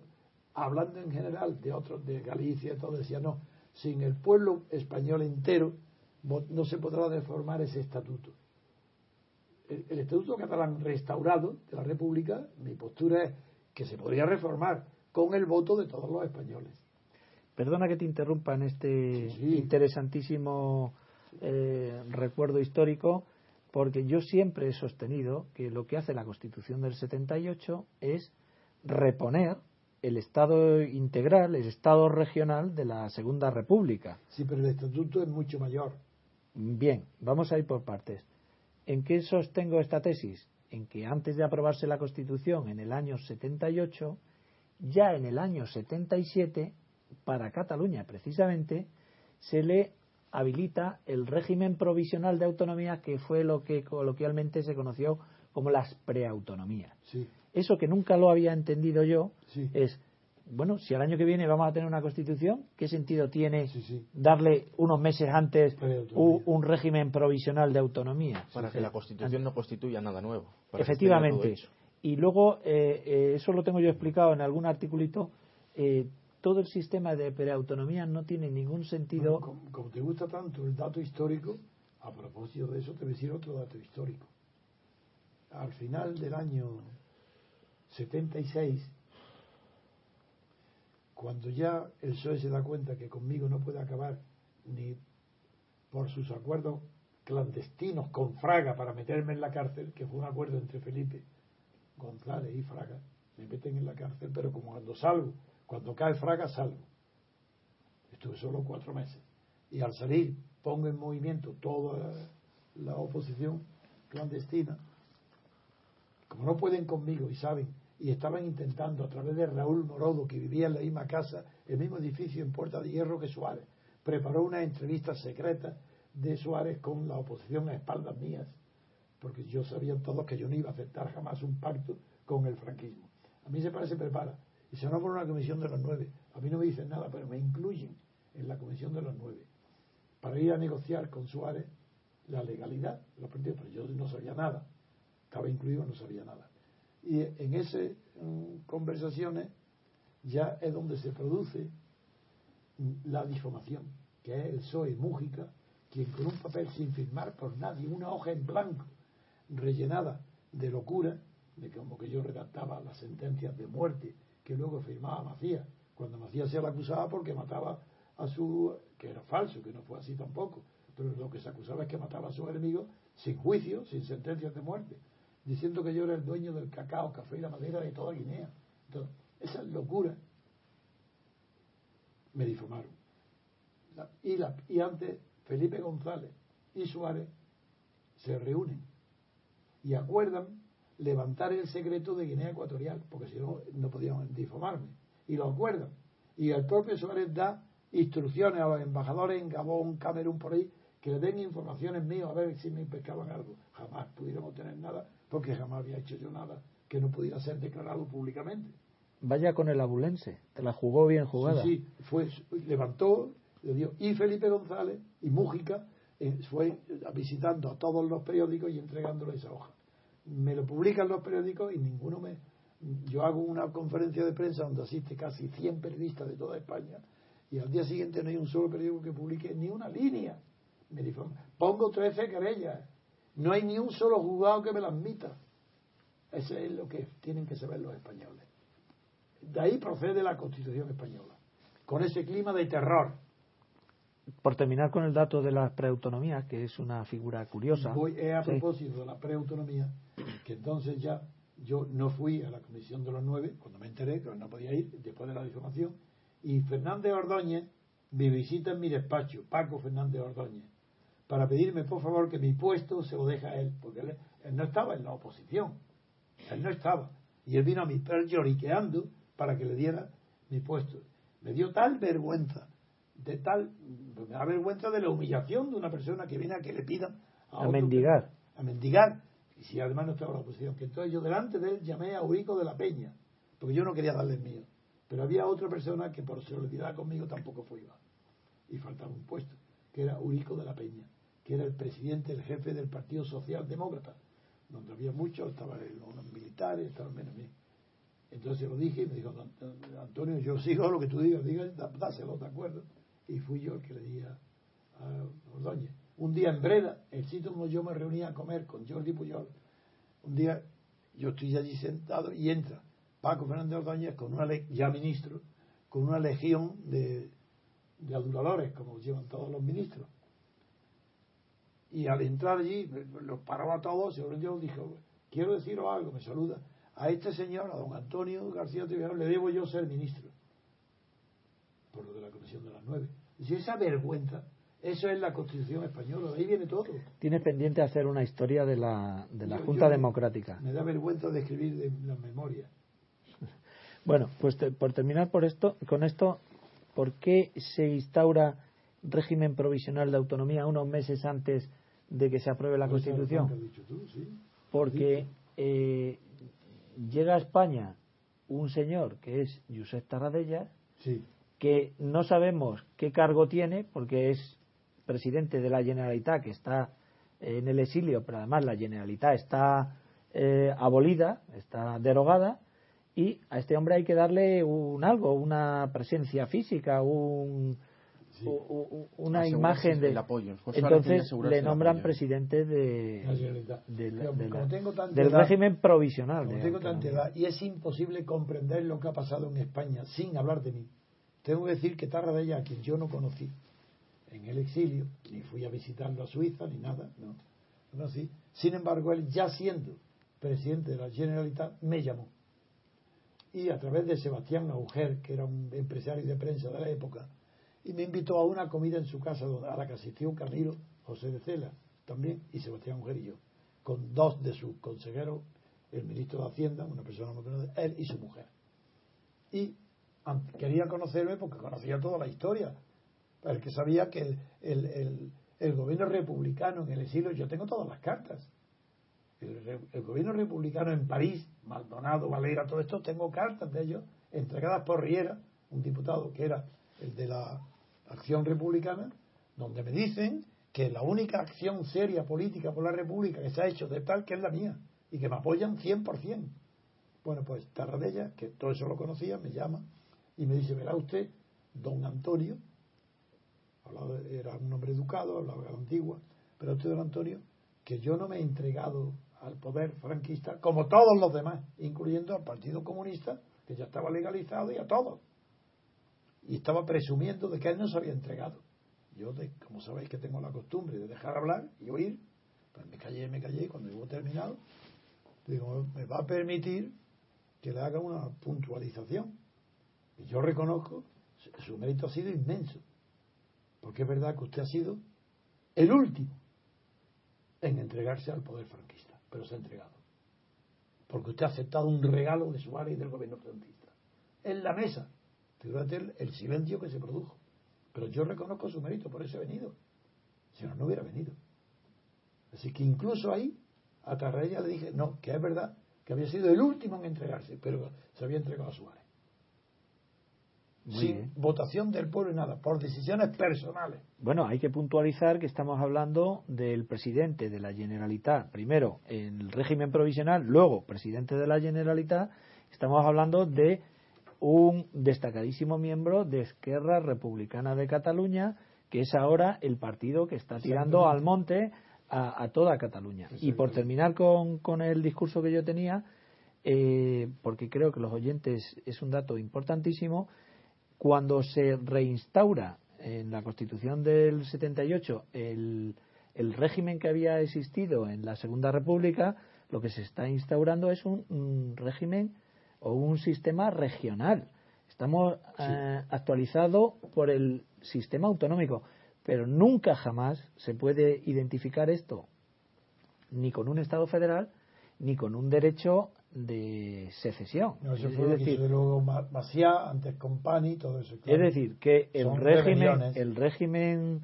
hablando en general de otros, de Galicia y todo, decía, no, sin el pueblo español entero no se podrá reformar ese estatuto el, el, Estatuto Catalán restaurado de la República, mi postura es que se podría reformar con el voto de todos los españoles. Perdona que te interrumpa en este sí, sí. interesantísimo eh, recuerdo histórico, porque yo siempre he sostenido que lo que hace la Constitución del 78 es reponer el Estado integral, el Estado regional de la Segunda República. Sí, pero el Estatuto es mucho mayor. Bien, vamos a ir por partes. ¿En qué sostengo esta tesis? En que antes de aprobarse la Constitución en el año 78, ya en el año 77, para Cataluña precisamente, se le habilita el régimen provisional de autonomía que fue lo que coloquialmente se conoció como las preautonomías. Sí. Eso que nunca lo había entendido yo sí. es bueno, si al año que viene vamos a tener una constitución, ¿qué sentido tiene Sí, sí. darle unos meses antes un, un régimen provisional de autonomía? Para que la Constitución no constituya nada nuevo. para que esté Efectivamente. Y luego, eh, eh, eso lo tengo yo explicado en algún articulito, eh, todo el sistema de preautonomía no tiene ningún sentido. Bueno, como, como te gusta tanto el dato histórico, a propósito de eso te voy a decir otro dato histórico. Al final del año 76, cuando ya el PSOE se da cuenta que conmigo no puede acabar ni por sus acuerdos clandestinos con Fraga para meterme en la cárcel, que fue un acuerdo entre Felipe González y Fraga, me meten en la cárcel, pero como cuando salgo, cuando cae Fraga salgo. Estuve solo cuatro meses. Y al salir pongo en movimiento toda la, oposición clandestina. Como no pueden conmigo y saben, y estaban intentando a través de Raúl Morodo, que vivía en la misma casa, el mismo edificio en Puerta de Hierro que Suárez, preparó una entrevista secreta de Suárez con la oposición a espaldas mías, porque yo sabían todos que yo no iba a aceptar jamás un pacto con el franquismo. A mí se parece prepara y se nombra una comisión de los nueve. A mí no me dicen nada, pero me incluyen en la comisión de los nueve para ir a negociar con Suárez la legalidad, los partidos, pero yo no sabía nada, estaba incluido, no sabía nada. Y en esas conversaciones ya es donde se produce la difamación, que es el PSOE Mújica, quien con un papel sin firmar por nadie, una hoja en blanco, rellenada de locura, de como que yo redactaba las sentencias de muerte que luego firmaba Macías, cuando Macías se le acusaba porque mataba a su, que era falso, que no fue así tampoco, pero lo que se acusaba es que mataba a sus enemigos sin juicio, sin sentencias de muerte, diciendo que yo era el dueño del cacao, café y la madera de toda Guinea. Entonces, esas locuras me difamaron. La- y antes Felipe González y Suárez se reúnen y acuerdan levantar el secreto de Guinea Ecuatorial, porque si no, no podían difamarme. Y lo acuerdan. Y el propio Suárez da instrucciones a los embajadores en Gabón, Camerún, por ahí, que le den informaciones mías a ver si me pescaban algo. Jamás pudieron obtener nada, porque jamás había hecho yo nada que no pudiera ser declarado públicamente. Vaya con el abulense, te la jugó bien jugada. Sí, sí, fue, levantó, le dio, y Felipe González y Mújica eh, fue visitando a todos los periódicos y entregándole esa hoja. Me lo publican los periódicos y ninguno me... Yo hago una conferencia de prensa donde asiste casi 100 periodistas de toda España y al día siguiente no hay un solo periódico que publique ni una línea. Me difama. Pongo 13 querellas. No hay ni un solo juzgado que me la admita. Eso es lo que tienen que saber los españoles. De ahí procede la Constitución española, con ese clima de terror. Por terminar con el dato de las preautonomías, que es una figura curiosa. Voy es a Sí. propósito de la preautonomía, que entonces ya yo no fui a la Comisión de los Nueve, cuando me enteré que no podía ir, después de la difamación, y Fernández Ordóñez me visita en mi despacho, Paco Fernández Ordóñez, para pedirme por favor que mi puesto se lo deje a él, porque él, él no estaba en la oposición, él no estaba, y él vino a mi lloriqueando para que le diera mi puesto. Me dio tal vergüenza, de tal, me da vergüenza de la humillación de una persona que viene a que le pidan A otro mendigar. a mendigar, y si además no estaba en la oposición, que entonces yo delante de él llamé a Urico de la Peña, porque yo no quería darle el mío, pero había otra persona que por solidaridad conmigo tampoco fue igual, y faltaba un puesto, que era Urico de la Peña, que era el presidente, el jefe del Partido Socialdemócrata, donde había muchos, estaban los militares, estaban menos bien. Entonces lo dije y me dijo, Antonio, yo sigo lo que tú digas, digas, dá- dáselo, ¿de acuerdo? Y fui yo el que le di a, a Ordóñez. Un día en Breda, el sitio donde yo me reunía a comer con Jordi Puyol, un día yo estoy allí sentado y entra Paco Fernández Ordóñez con una ya ministro, con una legión de, de aduladores, como llevan todos los ministros. Y al entrar allí, los paraba a todos, y yo dijo, quiero deciros algo, me saluda. A este señor, a don Antonio García Trevijano, le debo yo ser ministro. Por lo de la Comisión de las Nueve. Y esa vergüenza, eso es la Constitución española, de ahí viene todo. Tienes pendiente hacer una historia de la, de la Yo- Junta yo- Democrática. Me da vergüenza de escribir de las memorias. *laughs* Bueno, pues te- por terminar por esto, con esto, ¿por qué se instaura régimen provisional de autonomía unos meses antes de que se apruebe la Pues Constitución? tú, sí. Porque eh, llega a España un señor que es Josep Tarradellas, Sí. que no sabemos qué cargo tiene, porque es presidente de la Generalitat, que está en el exilio, pero además la Generalitat está eh, abolida, está derogada, y a este hombre hay que darle un algo, una presencia física, un, una imagen de... el apoyo. Entonces le nombran apoyo. presidente de, de como la- tengo tanta del edad- régimen provisional. Como de tengo tanta autonomía. edad y es imposible comprender lo que ha pasado en España sin hablar de mí. Tengo que decir que Tarradella, a quien yo no conocí en el exilio, ni fui a visitarlo a Suiza, ni nada, no, no conocí. Sin embargo, él ya siendo presidente de la Generalitat, me llamó. Y a través de Sebastián Auger, que era un empresario de prensa de la época, y me invitó a una comida en su casa a la que asistió Camilo José de Cela también, y Sebastián yo, con dos de sus consejeros, el ministro de Hacienda, una persona muy conocida, él y su mujer. Y quería conocerme porque conocía toda la historia, el que sabía que el, el- el- el gobierno republicano en el exilio, yo tengo todas las cartas. El gobierno republicano en París, Maldonado, Valera, todo esto, tengo cartas de ellos entregadas por Riera, un diputado que era el de la Acción Republicana, donde me dicen que la única acción seria política por la República que se ha hecho de tal que es la mía y que me apoyan 100%. Bueno, pues Tarradella, que todo eso lo conocía, me llama y me dice, verá usted, don Antonio, era un hombre educado, hablaba de la antigua, pero usted, don Antonio, que yo no me he entregado al poder franquista como todos los demás, incluyendo al Partido Comunista, que ya estaba legalizado, y a todos. Y estaba presumiendo de que él no se había entregado. Yo, de- como sabéis que tengo la costumbre de dejar hablar y oír, pues me callé, me callé, y cuando hubo terminado, digo, me va a permitir que le haga una puntualización. Y yo reconozco, su- mérito ha sido inmenso, porque es verdad que usted ha sido el último en entregarse al poder franquista, pero se ha entregado. Porque usted ha aceptado un regalo de Suárez y del gobierno franquista. En la mesa, fíjate el, el silencio que se produjo. Pero yo reconozco su mérito, por eso he venido. Si no, no hubiera venido. Así que incluso ahí, a Tarraella le dije, no, que es verdad que había sido el último en entregarse, pero se había entregado a Suárez. Muy Sin bien. votación del pueblo y nada, por decisiones personales. Bueno, hay que puntualizar que estamos hablando del presidente de la Generalitat, primero en el régimen provisional, luego presidente de la Generalitat. Estamos hablando de un destacadísimo miembro de Esquerra Republicana de Cataluña, que es ahora el partido que está tirando al monte a, a toda Cataluña. Y por terminar con, con el discurso que yo tenía, eh, porque creo que los oyentes es un dato importantísimo, cuando se reinstaura en la Constitución del 78 el, el régimen que había existido en la Segunda República, lo que se está instaurando es un, un régimen o un sistema regional. Estamos eh, actualizados por el sistema autonómico, pero nunca jamás se puede identificar esto ni con un Estado federal ni con un derecho de secesión. No, eso es fue lo que decir, hizo luego Ma- Maciá, antes Compani, todo eso. claro. es decir, que el Son régimen, el régimen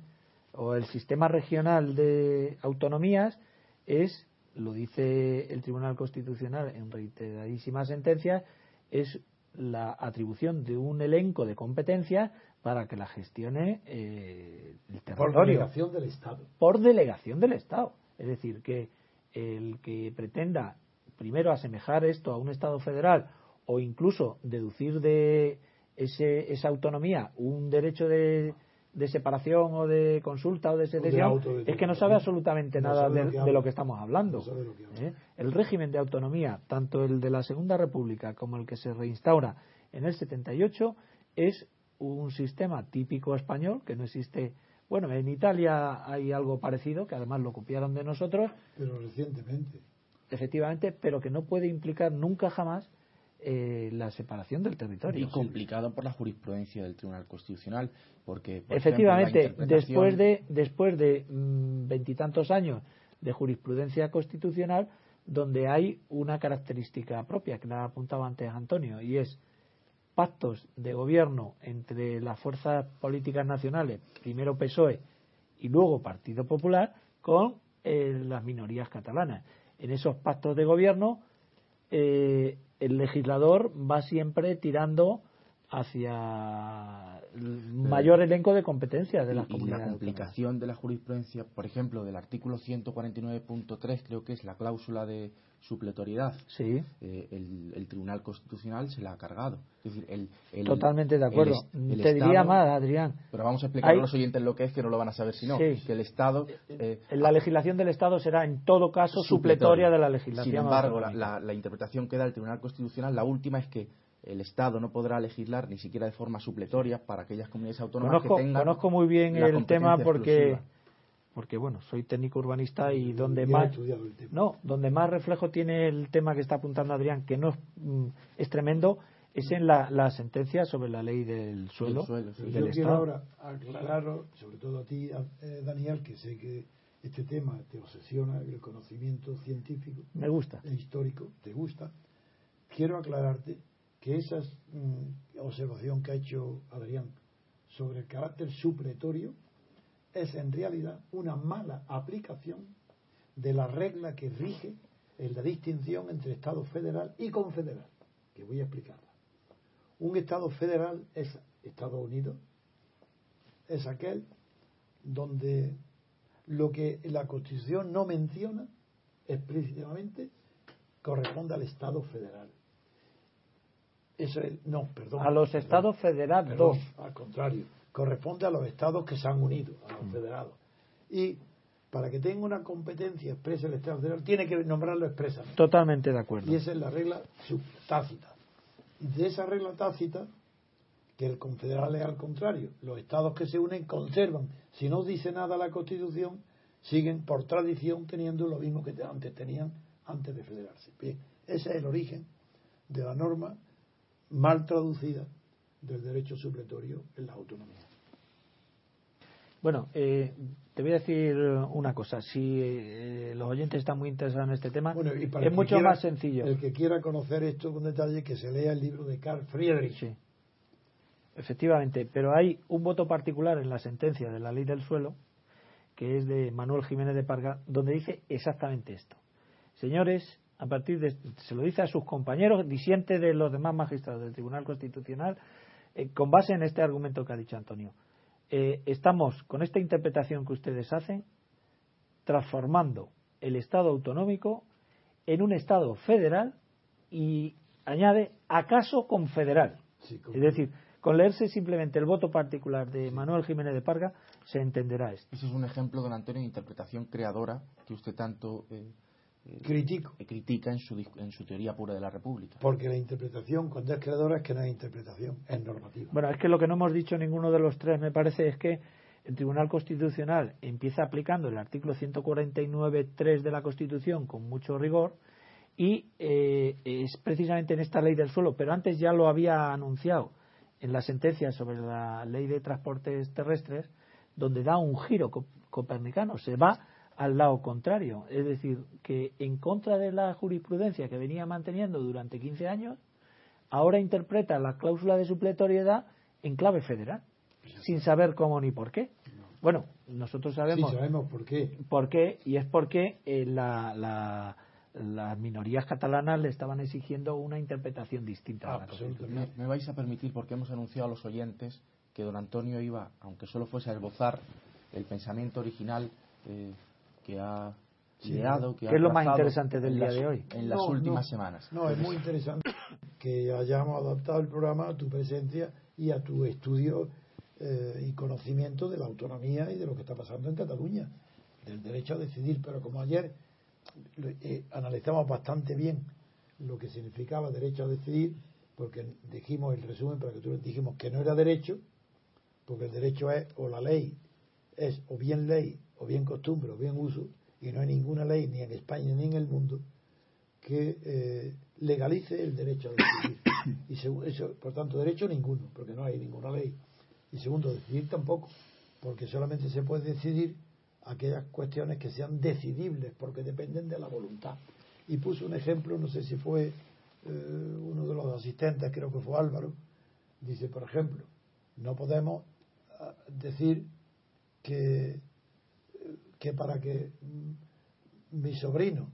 o el sistema regional de autonomías es, lo dice el Tribunal Constitucional en reiteradísimas sentencias, es la atribución de un elenco de competencias para que la gestione eh, el por territorio delegación del Estado. por delegación del Estado. Es decir, que el que pretenda primero asemejar esto a un Estado federal o incluso deducir de ese, esa autonomía un derecho de, de separación o de consulta o de secesión autodeterminación. es que no sabe absolutamente No nada sabe de, lo que de habla. lo que estamos hablando. No sabe lo que habla. ¿eh? El régimen de autonomía, tanto el de la Segunda República como el que se reinstaura en el 78, es un sistema típico español que no existe. Bueno, en Italia hay algo parecido, que además lo copiaron de nosotros, Pero recientemente. efectivamente, pero que no puede implicar nunca jamás eh, la separación del territorio. Y complicado por la jurisprudencia del Tribunal Constitucional, porque por Efectivamente, ejemplo, la interpretación- después de después de mm, veintitantos años de jurisprudencia constitucional, donde hay una característica propia que la apuntaba antes Antonio, y es pactos de gobierno entre las fuerzas políticas nacionales, primero PSOE y luego Partido Popular, con eh, las minorías catalanas. En esos pactos de gobierno, eh, el legislador va siempre tirando hacia mayor elenco de competencias de las y la comunidades autónomas. complicación de la jurisprudencia, por ejemplo, del artículo 149.3, creo que es la cláusula de supletoriedad. Sí, eh, el, el Tribunal Constitucional se la ha cargado. Es decir, el, el- totalmente de acuerdo. Te diría Estado- más, Adrián. Pero vamos a explicar Hay- a los oyentes lo que es, que no lo van a saber si no. Sí. Que el Estado. eh, La legislación del Estado será en todo caso supletoria de la legislación. Sin embargo, la, la- la interpretación que da el Tribunal Constitucional, la última es que el Estado no podrá legislar ni siquiera de forma supletoria para aquellas comunidades autónomas conozco, que tengan. conozco muy bien el tema porque exclusiva. porque bueno soy técnico urbanista y donde más estudiado el tema. no donde más reflejo tiene el tema que está apuntando Adrián que no es, mm, es tremendo es en la, la sentencia sobre la ley del suelo, suelo, sí. Pero del yo quiero ahora aclararlo, sobre todo a ti, a- eh, Daniel, que sé que este tema te obsesiona, el conocimiento científico me gusta e histórico te gusta. Quiero aclararte que esa mm, observación que ha hecho Adrián sobre el carácter supletorio es en realidad una mala aplicación de la regla que rige en la distinción entre Estado federal y confederal, que voy a explicarla. Un Estado federal es Estados Unidos, es aquel donde lo que la Constitución no menciona explícitamente corresponde al Estado federal. Eso es, no, perdón. a los estados federados perdón, al contrario, corresponde a los estados que se han unido, a Mm. los federados. Y para que tenga una competencia expresa el Estado federal, tiene que nombrarlo expresamente. totalmente de acuerdo Y esa es la regla tácita. Y de esa regla tácita, que el confederal es al contrario, los estados que se unen conservan, si no dice nada la Constitución, siguen por tradición teniendo lo mismo que te- antes tenían antes de federarse. Bien, ese es el origen de la norma mal traducida del derecho supletorio en la autonomía. Bueno, eh, te voy a decir una cosa. Si eh, los oyentes están muy interesados en este tema, Bueno, y para es mucho quiera- más sencillo. El que quiera conocer esto con detalle, que se lea el libro de Carl Friedrich. Sí, efectivamente. Pero hay un voto particular en la sentencia de la ley del suelo, que es de Manuel Jiménez de Parga, donde dice exactamente esto. Señores, a partir de se lo dice a sus compañeros, disiente de los demás magistrados del Tribunal Constitucional, eh, con base en este argumento que ha dicho Antonio. Eh, estamos con esta interpretación que ustedes hacen transformando el Estado autonómico en un Estado federal y añade acaso confederal. Sí, Es decir, con leerse simplemente el voto particular de Manuel Jiménez de Parga se entenderá esto. Ese es un ejemplo, don Antonio, de interpretación creadora que usted tanto eh, Critico. eh, critica en su, en su teoría pura de la República. Porque la interpretación, cuando es creadora, es que no es interpretación, es normativa. Bueno, es que lo que no hemos dicho ninguno de los tres, me parece, es que el Tribunal Constitucional empieza aplicando el artículo 149.3 de la Constitución con mucho rigor y eh, es precisamente en esta ley del suelo, pero antes ya lo había anunciado en la sentencia sobre la ley de transportes terrestres, donde da un giro co- copernicano, se va al lado contrario, es decir, que en contra de la jurisprudencia que venía manteniendo durante 15 años, ahora interpreta la cláusula de supletoriedad en clave federal, sin saber cómo ni por qué. Bueno, nosotros sabemos Sí, sabemos por qué. por qué, y es porque eh, la- la- las minorías catalanas le estaban exigiendo una interpretación distinta. a la Absolutamente. Me, me vais a permitir, porque hemos anunciado a los oyentes que don Antonio iba, aunque solo fuese a esbozar el pensamiento original eh, que ha ideado, que ¿Qué ha es lo más interesante del día las- de hoy? En las No, últimas no. semanas. No, es muy interesante que hayamos adaptado el programa a tu presencia y a tu estudio eh, y conocimiento de la autonomía y de lo que está pasando en Cataluña, del derecho a decidir. Pero como ayer eh, analizamos bastante bien lo que significaba derecho a decidir, porque dijimos el resumen para que tú dijimos que no era derecho, porque el derecho es o la ley es o bien ley o bien costumbre o bien uso, y no hay ninguna ley ni en España ni en el mundo que eh, legalice el derecho a decidir. *coughs* Y eso, por tanto, derecho ninguno, porque no hay ninguna ley. Y segundo, decidir tampoco, porque solamente se puede decidir aquellas cuestiones que sean decidibles, porque dependen de la voluntad. Y puso un ejemplo, no sé si fue eh, uno de los asistentes, creo que fue Álvaro, dice, por ejemplo, no podemos ah, decir que, que para que mi sobrino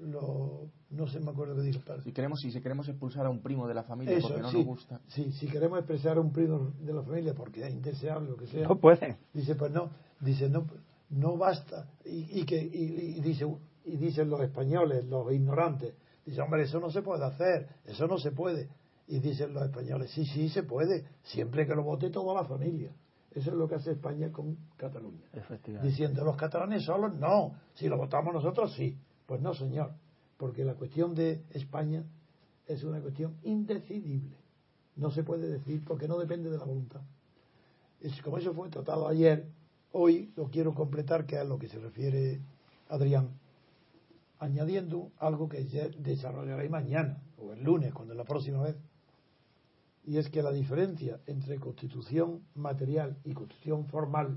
lo, no sé, me acuerdo que dijo el padre. Si queremos, si queremos expulsar a un primo de la familia Eso, porque no sí, nos gusta. sí, si queremos expresar a un primo de la familia porque es indeseable lo que sea, No puede. dice pues no, dice no, no basta y, y que y, y dice y dicen los españoles, los ignorantes, dice hombre eso no se puede hacer, eso no se puede y dicen los españoles sí sí se puede siempre que lo vote toda la familia. Eso es lo que hace España con Cataluña. Diciendo los catalanes solos, no. Si lo votamos nosotros, sí. Pues no, señor. Porque la cuestión de España es una cuestión indecidible. No se puede decir porque no depende de la voluntad. Es, como eso fue tratado ayer, hoy lo quiero completar, que es a lo que se refiere Adrián, añadiendo algo que desarrollaré mañana o el lunes, cuando es la próxima vez. Y es que la diferencia entre constitución material y constitución formal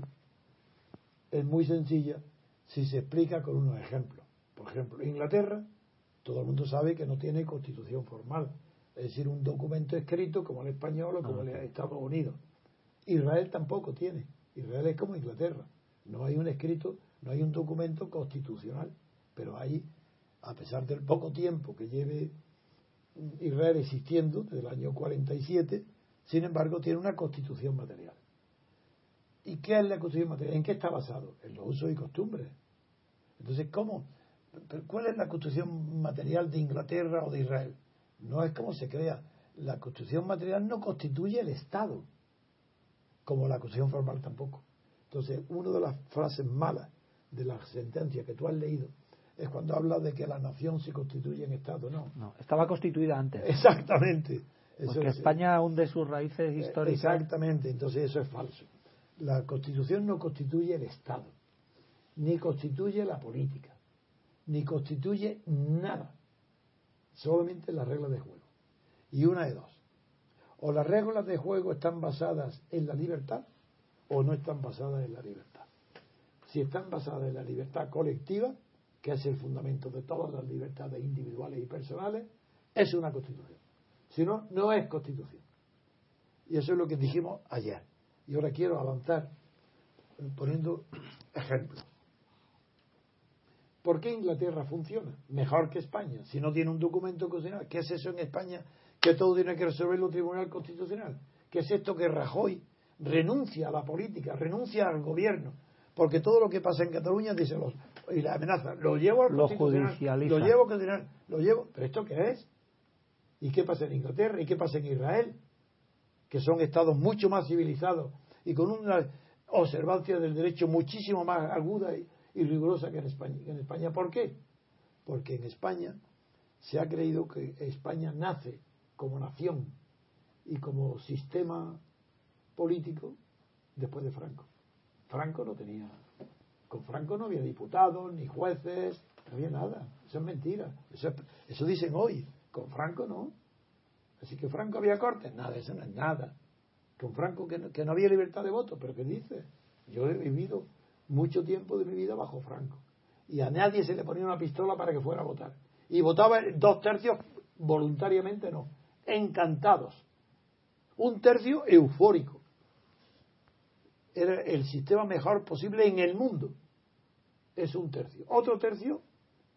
es muy sencilla si se explica con unos ejemplos. Por ejemplo, Inglaterra, todo el mundo sabe que no tiene constitución formal, es decir, un documento escrito como el español o como el de Estados Unidos. Israel tampoco tiene. Israel es como Inglaterra. No hay un escrito, no hay un documento constitucional, pero hay, a pesar del poco tiempo que lleve Israel existiendo, desde el año 47, sin embargo, tiene una constitución material. ¿Y qué es la constitución material? ¿En qué está basado? En los usos y costumbres. Entonces, ¿cómo? ¿Pero ¿Cuál es la constitución material de Inglaterra o de Israel? No es como se crea. La constitución material no constituye el Estado, como la constitución formal tampoco. Entonces, una de las frases malas de la sentencia que tú has leído es cuando habla de que la nación se constituye en Estado. No, No, estaba constituida antes. exactamente. Eso Porque es- España hunde sus raíces eh, históricas. Exactamente, entonces eso es falso. La constitución no constituye el Estado, ni constituye la política, ni constituye nada, solamente las reglas de juego. Y una de dos. O las reglas de juego están basadas en la libertad o no están basadas en la libertad. Si están basadas en la libertad colectiva, que es el fundamento de todas las libertades individuales y personales, es una constitución. Si no, no es constitución. Y eso es lo que dijimos ayer. Y ahora quiero avanzar eh, poniendo ejemplos. ¿Por qué Inglaterra funciona mejor que España si no tiene un documento constitucional? ¿Qué es eso en España que todo tiene que resolverlo el Tribunal Constitucional? ¿Qué es esto que Rajoy renuncia a la política, renuncia al gobierno? Porque todo lo que pasa en Cataluña dice los y la amenaza, lo llevo al Lo judicializa. lo llevo al lo llevo, pero esto qué es? ¿Y qué pasa en Inglaterra? ¿Y qué pasa en Israel? que son estados mucho más civilizados y con una observancia del derecho muchísimo más aguda y, y rigurosa que en, España, que en España. ¿Por qué? Porque en España se ha creído que España nace como nación y como sistema político después de Franco. Franco no tenía, con Franco no había diputados, ni jueces, no había nada. Eso es mentira. Eso, es- eso dicen hoy. Con Franco no. Así que Franco había cortes, nada, eso no es nada. Con Franco que no, que no había libertad de voto, pero ¿qué dice? Yo he vivido mucho tiempo de mi vida bajo Franco. Y a nadie se le ponía una pistola para que fuera a votar. Y votaba dos tercios voluntariamente, no. Encantados. Un tercio eufórico. Era el sistema mejor posible en el mundo. Es un tercio. Otro tercio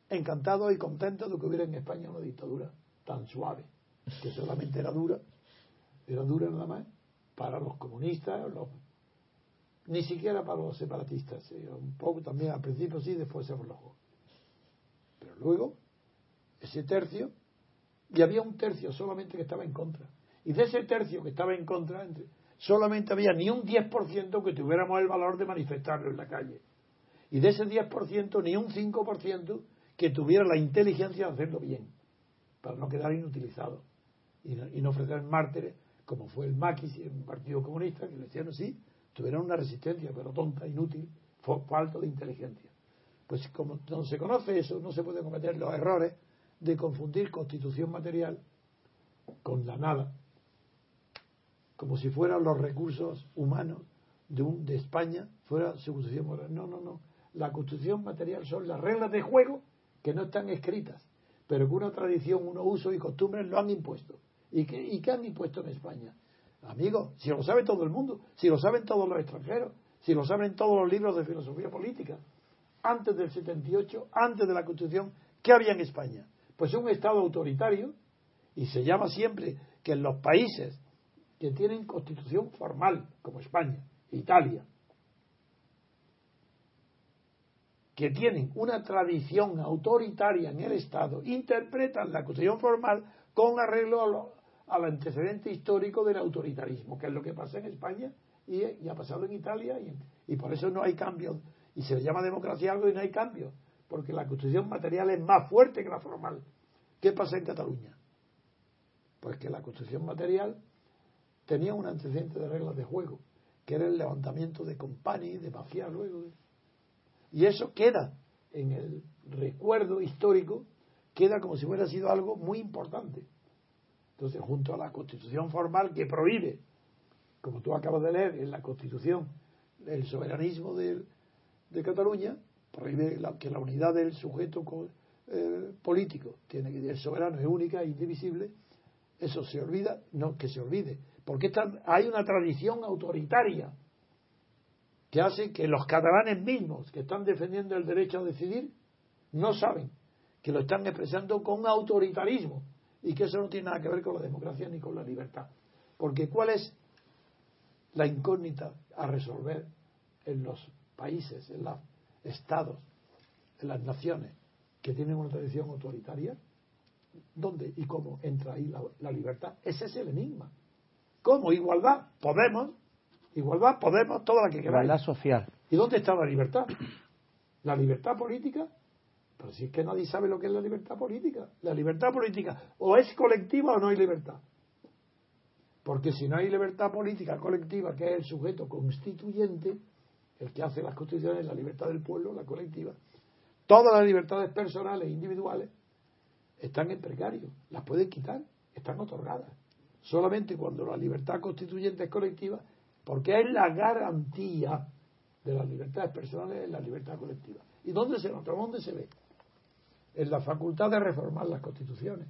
encantado y contento de que hubiera en España una dictadura tan suave, que solamente era dura, era dura nada más para los comunistas, ni siquiera para los separatistas, eh, un poco también al principio sí, después se aflojó. Pero luego, ese tercio, y había un tercio solamente que estaba en contra. Y de ese tercio que estaba en contra, entre- solamente había ni un 10% que tuviéramos el valor de manifestarlo en la calle. Y de ese 10%, ni un 5% que tuviera la inteligencia de hacerlo bien, para no quedar inutilizado y no, y no ofrecer mártires, como fue el Maquis y el Partido Comunista, que le decían sí, tuvieron una resistencia, pero tonta, inútil, falta de inteligencia. Pues como no se conoce eso, no se pueden cometer los errores de confundir constitución material con la nada, como si fueran los recursos humanos de, un, de España, fuera su constitución moral. No, no, no. La constitución material son las reglas de juego que no están escritas, pero que una tradición, unos usos y costumbres lo han impuesto. ¿Y qué, ¿Y qué han impuesto en España? Amigos, si lo sabe todo el mundo, si lo saben todos los extranjeros, si lo saben todos los libros de filosofía política, antes del 78, antes de la Constitución, ¿Qué había en España? Pues un Estado autoritario, y se llama siempre que en los países que tienen constitución formal, como España, Italia, que tienen una tradición autoritaria en el Estado, interpretan la constitución formal con arreglo al antecedente histórico del autoritarismo, que es lo que pasa en España y, ha pasado en Italia, y, y por eso no hay cambio. Y se le llama democracia algo y no hay cambio, porque la constitución material es más fuerte que la formal. ¿Qué pasa en Cataluña? Pues que la constitución material tenía un antecedente de reglas de juego, que era el levantamiento de company, de mafia luego. de- Y eso queda en el recuerdo histórico, queda como si hubiera sido algo muy importante. Entonces, junto a la constitución formal que prohíbe, como tú acabas de leer en la constitución, el soberanismo del- de Cataluña, prohíbe que la unidad del sujeto eh, político, tiene que el soberano es única e indivisible, eso se olvida, no que se olvide, porque hay una tradición autoritaria que hace que los catalanes mismos que están defendiendo el derecho a decidir no saben que lo están expresando con autoritarismo y que eso no tiene nada que ver con la democracia ni con la libertad. Porque ¿cuál es la incógnita a resolver en los países, en los estados, en las naciones que tienen una tradición autoritaria? ¿Dónde y cómo entra ahí la, la libertad? Ese es el enigma. ¿Cómo? Igualdad. Podemos. Igualdad, podemos, toda la que queráis. Igualdad social. ¿Y dónde está la libertad? ¿La libertad política? Pero si es que nadie sabe lo que es la libertad política. La libertad política o es colectiva o no hay libertad. Porque si no hay libertad política colectiva, que es el sujeto constituyente, el que hace las constituciones, la libertad del pueblo, la colectiva, todas las libertades personales e individuales están en precario, las pueden quitar, están otorgadas. Solamente cuando la libertad constituyente es colectiva, porque es la garantía de las libertades personales en la libertad colectiva. ¿Y dónde se nota? ¿Dónde se ve? En la facultad de reformar las constituciones.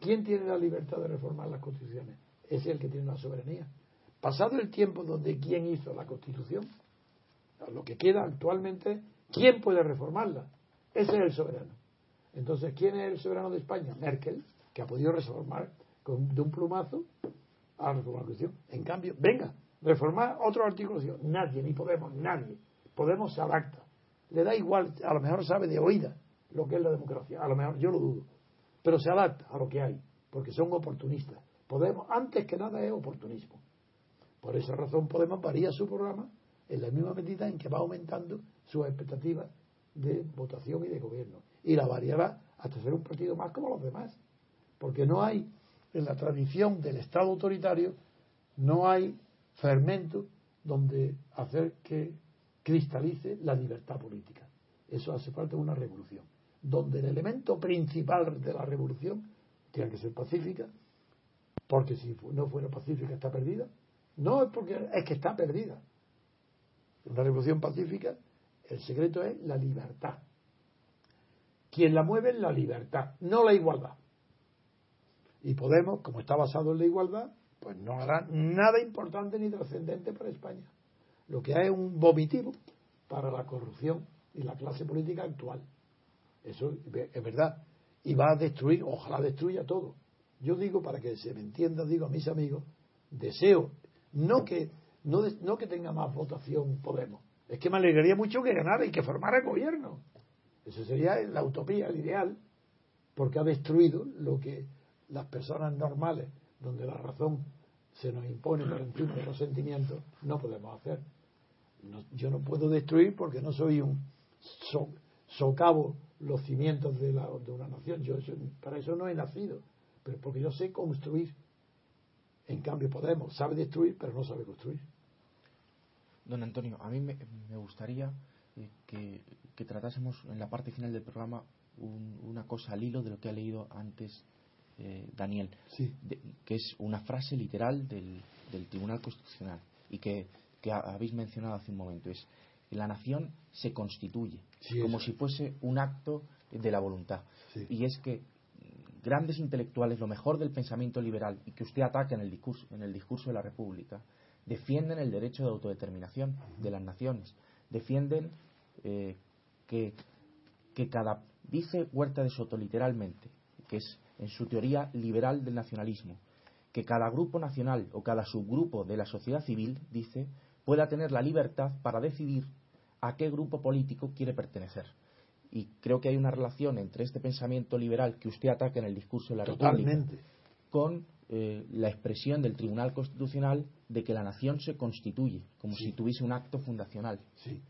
¿Quién tiene la libertad de reformar las constituciones? Es el que tiene la soberanía. Pasado el tiempo donde quién hizo la constitución, lo que queda actualmente, ¿quién puede reformarla? Ese es el soberano. Entonces, ¿quién es el soberano de España? Merkel, que ha podido reformar de un plumazo a reformar la Constitución. En cambio, venga, reformar otro artículo. Nadie, ni Podemos, nadie. Podemos se adapta. Le da igual, a lo mejor sabe de oída lo que es la democracia. A lo mejor, yo lo dudo. Pero se adapta a lo que hay, porque son oportunistas. Podemos, antes que nada, es oportunismo. Por esa razón, Podemos varía su programa en la misma medida en que va aumentando sus expectativas de votación y de gobierno. Y la variará hasta ser un partido más como los demás. Porque no hay, en la tradición del Estado autoritario, no hay fermento donde hacer que cristalice la libertad política. Eso hace falta una revolución. Donde el elemento principal de la revolución tiene que ser pacífica, porque si no fuera pacífica está perdida. No es porque es que está perdida. Una revolución pacífica, el secreto es la libertad. Quien la mueve es la libertad, no la igualdad. Y Podemos, como está basado en la igualdad, pues no hará nada importante ni trascendente para España. Lo que hay es un vomitivo para la corrupción y la clase política actual. Eso es verdad. Y va a destruir, ojalá destruya todo. Yo digo, para que se me entienda, digo a mis amigos, deseo no que, no, no que tenga más votación Podemos. Es que me alegraría mucho que ganara y que formara gobierno. Eso sería la utopía, el ideal, porque ha destruido lo que las personas normales, donde la razón se nos impone por encima de los sentimientos, no podemos hacer. No- yo no puedo destruir porque no soy un so- socavo los cimientos de, la- de una nación. Yo eso- para eso no he nacido, pero porque yo sé construir. En cambio, Podemos sabe destruir, pero no sabe construir. Don Antonio, a mí me, me gustaría eh, que, que tratásemos en la parte final del programa un- una cosa al hilo de lo que ha leído antes eh, Daniel, Sí. de- que es una frase literal del, del Tribunal Constitucional y que, que ha- habéis mencionado hace un momento. Es que la nación se constituye Sí, como eso. si fuese un acto de la voluntad. Sí. Y es que grandes intelectuales, lo mejor del pensamiento liberal, y que usted ataca en el discurso, en el discurso de la República, defienden el derecho de autodeterminación de las naciones, defienden eh, que, que cada Dice Huerta de Soto literalmente, que es en su teoría liberal del nacionalismo, que cada grupo nacional o cada subgrupo de la sociedad civil, dice, pueda tener la libertad para decidir a qué grupo político quiere pertenecer. Y creo que hay una relación entre este pensamiento liberal que usted ataca en el discurso de la Totalmente. República con eh, la expresión del Tribunal Constitucional de que la nación se constituye, como Sí. si tuviese un acto fundacional. Sí.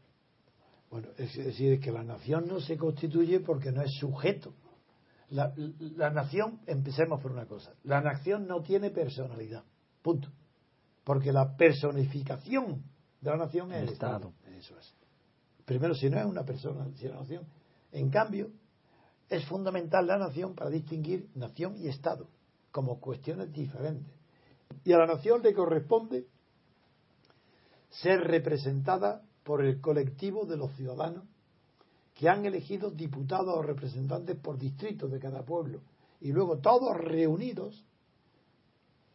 Bueno, es decir, que la nación no se constituye porque no es sujeto. La, la nación, empecemos por una cosa, la nación no tiene personalidad, punto. Porque la personificación de la nación es el, El Estado. Estado. Eso es. Primero, si no es una persona, si es la nación. En cambio, es fundamental la nación para distinguir nación y Estado como cuestiones diferentes. Y a la nación le corresponde ser representada por el colectivo de los ciudadanos que han elegido diputados o representantes por distritos de cada pueblo y luego todos reunidos,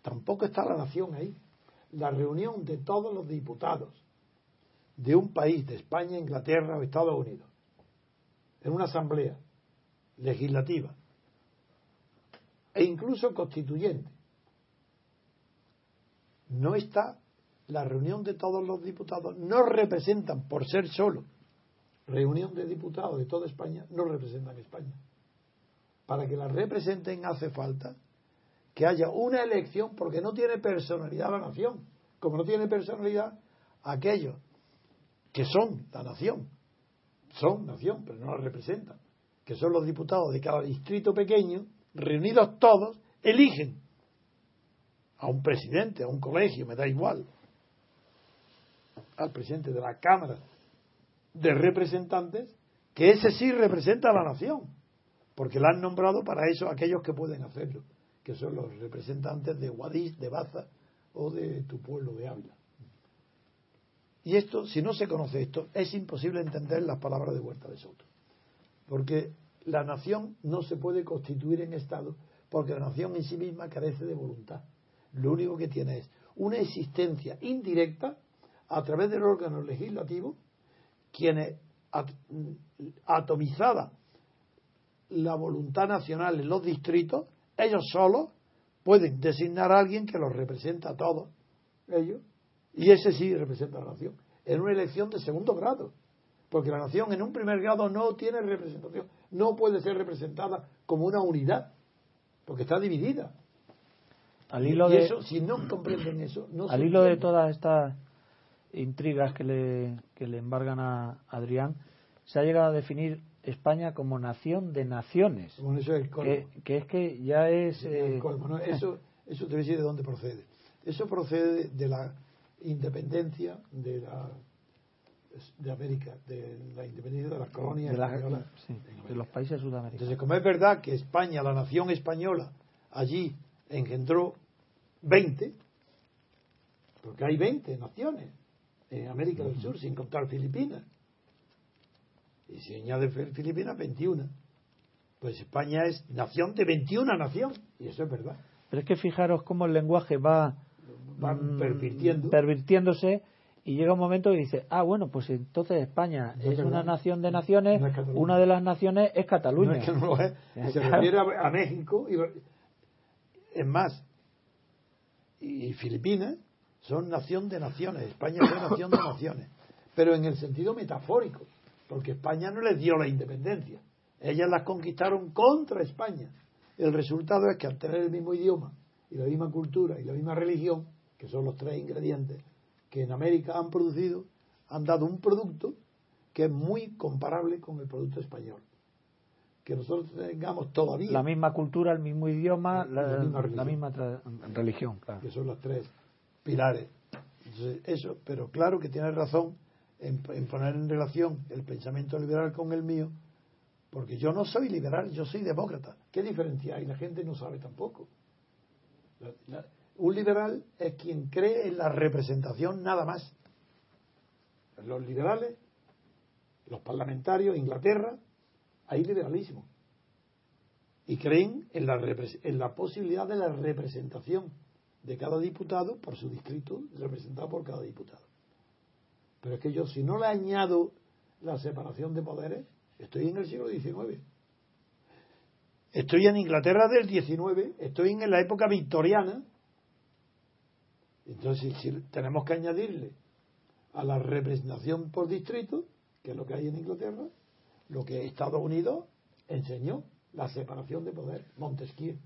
tampoco está la nación ahí, la reunión de todos los diputados de un país, de España, Inglaterra o Estados Unidos, en una asamblea legislativa e incluso constituyente. No está la reunión de todos los diputados, no representan, por ser solo reunión de diputados de toda España, no representan España. Para que la representen hace falta que haya una elección porque no tiene personalidad la nación. Como no tiene personalidad aquellos que son la nación, son nación, pero no la representan, que son los diputados de cada distrito pequeño, reunidos todos, eligen a un presidente, a un colegio, me da igual, al presidente de la Cámara de Representantes, que ese sí representa a la nación, porque la han nombrado para eso aquellos que pueden hacerlo, que son los representantes de Guadix, de Baza o de tu pueblo de Ávila. Y esto, si no se conoce esto, es imposible entender las palabras de Huerta de Soto. Porque la nación no se puede constituir en Estado porque la nación en sí misma carece de voluntad. Lo único que tiene es una existencia indirecta a través del órgano legislativo, quienes, at- atomizada la voluntad nacional en los distritos, ellos solos pueden designar a alguien que los representa a todos ellos, y ese sí representa a la nación, en una elección de segundo grado, porque la nación en un primer grado no tiene representación, no puede ser representada como una unidad, porque está dividida. Al hilo y de, eso, si no comprenden eso, no al hilo de todas estas intrigas que le, que le embargan a Adrián, se ha llegado a definir España como nación de naciones. Bueno, eso es el colmo. Que, que es que ya es. El eh, colmo, ¿no? Eso, eso te voy a decir de dónde procede. Eso procede de la independencia de la de América, de la independencia de las colonias de, la- sí, de los países sudamericanos. Entonces, como es verdad que España, la nación española, allí engendró 20, porque hay 20 naciones en América del Sur, sin contar Filipinas. Y si añade Fi- Filipinas, 21. Pues España es nación de 21 nación, y eso es verdad. Pero es que fijaros cómo el lenguaje va Van mm, pervirtiendo. pervirtiéndose y llega un momento que dice, ah, bueno, pues entonces España No es una verdad. nación de naciones, No es Cataluña. una de las naciones es No Cataluña. es que no lo es. *laughs* Se refiere a, a México. Y, es más, y Filipinas son nación de naciones. España es nación de naciones. Pero en el sentido metafórico. Porque España no les dio la independencia. Ellas las conquistaron contra España. El resultado es que al tener el mismo idioma y la misma cultura y la misma religión, que son los tres ingredientes que en América han producido, han dado un producto que es muy comparable con el producto español. Que nosotros tengamos todavía, La misma cultura, el mismo idioma, La la, misma la religión. misma tra- religión. claro. que son los tres pilares. Eso, pero claro que tiene razón en, poner en relación el pensamiento liberal con el mío, porque yo no soy liberal, yo soy demócrata. ¿Qué diferencia hay? La gente no sabe tampoco. Un liberal es quien cree en la representación nada más. Los liberales, los parlamentarios, Inglaterra, hay liberalismo. Y creen en la, en la posibilidad de la representación de cada diputado por su distrito, representado por cada diputado. Pero es que yo, si no le añado la separación de poderes, estoy en el siglo XIX. Estoy en Inglaterra del 19, estoy en la época victoriana. Entonces, si tenemos que añadirle a la representación por distrito, que es lo que hay en Inglaterra, lo que Estados Unidos enseñó, la separación de poder, Montesquieu.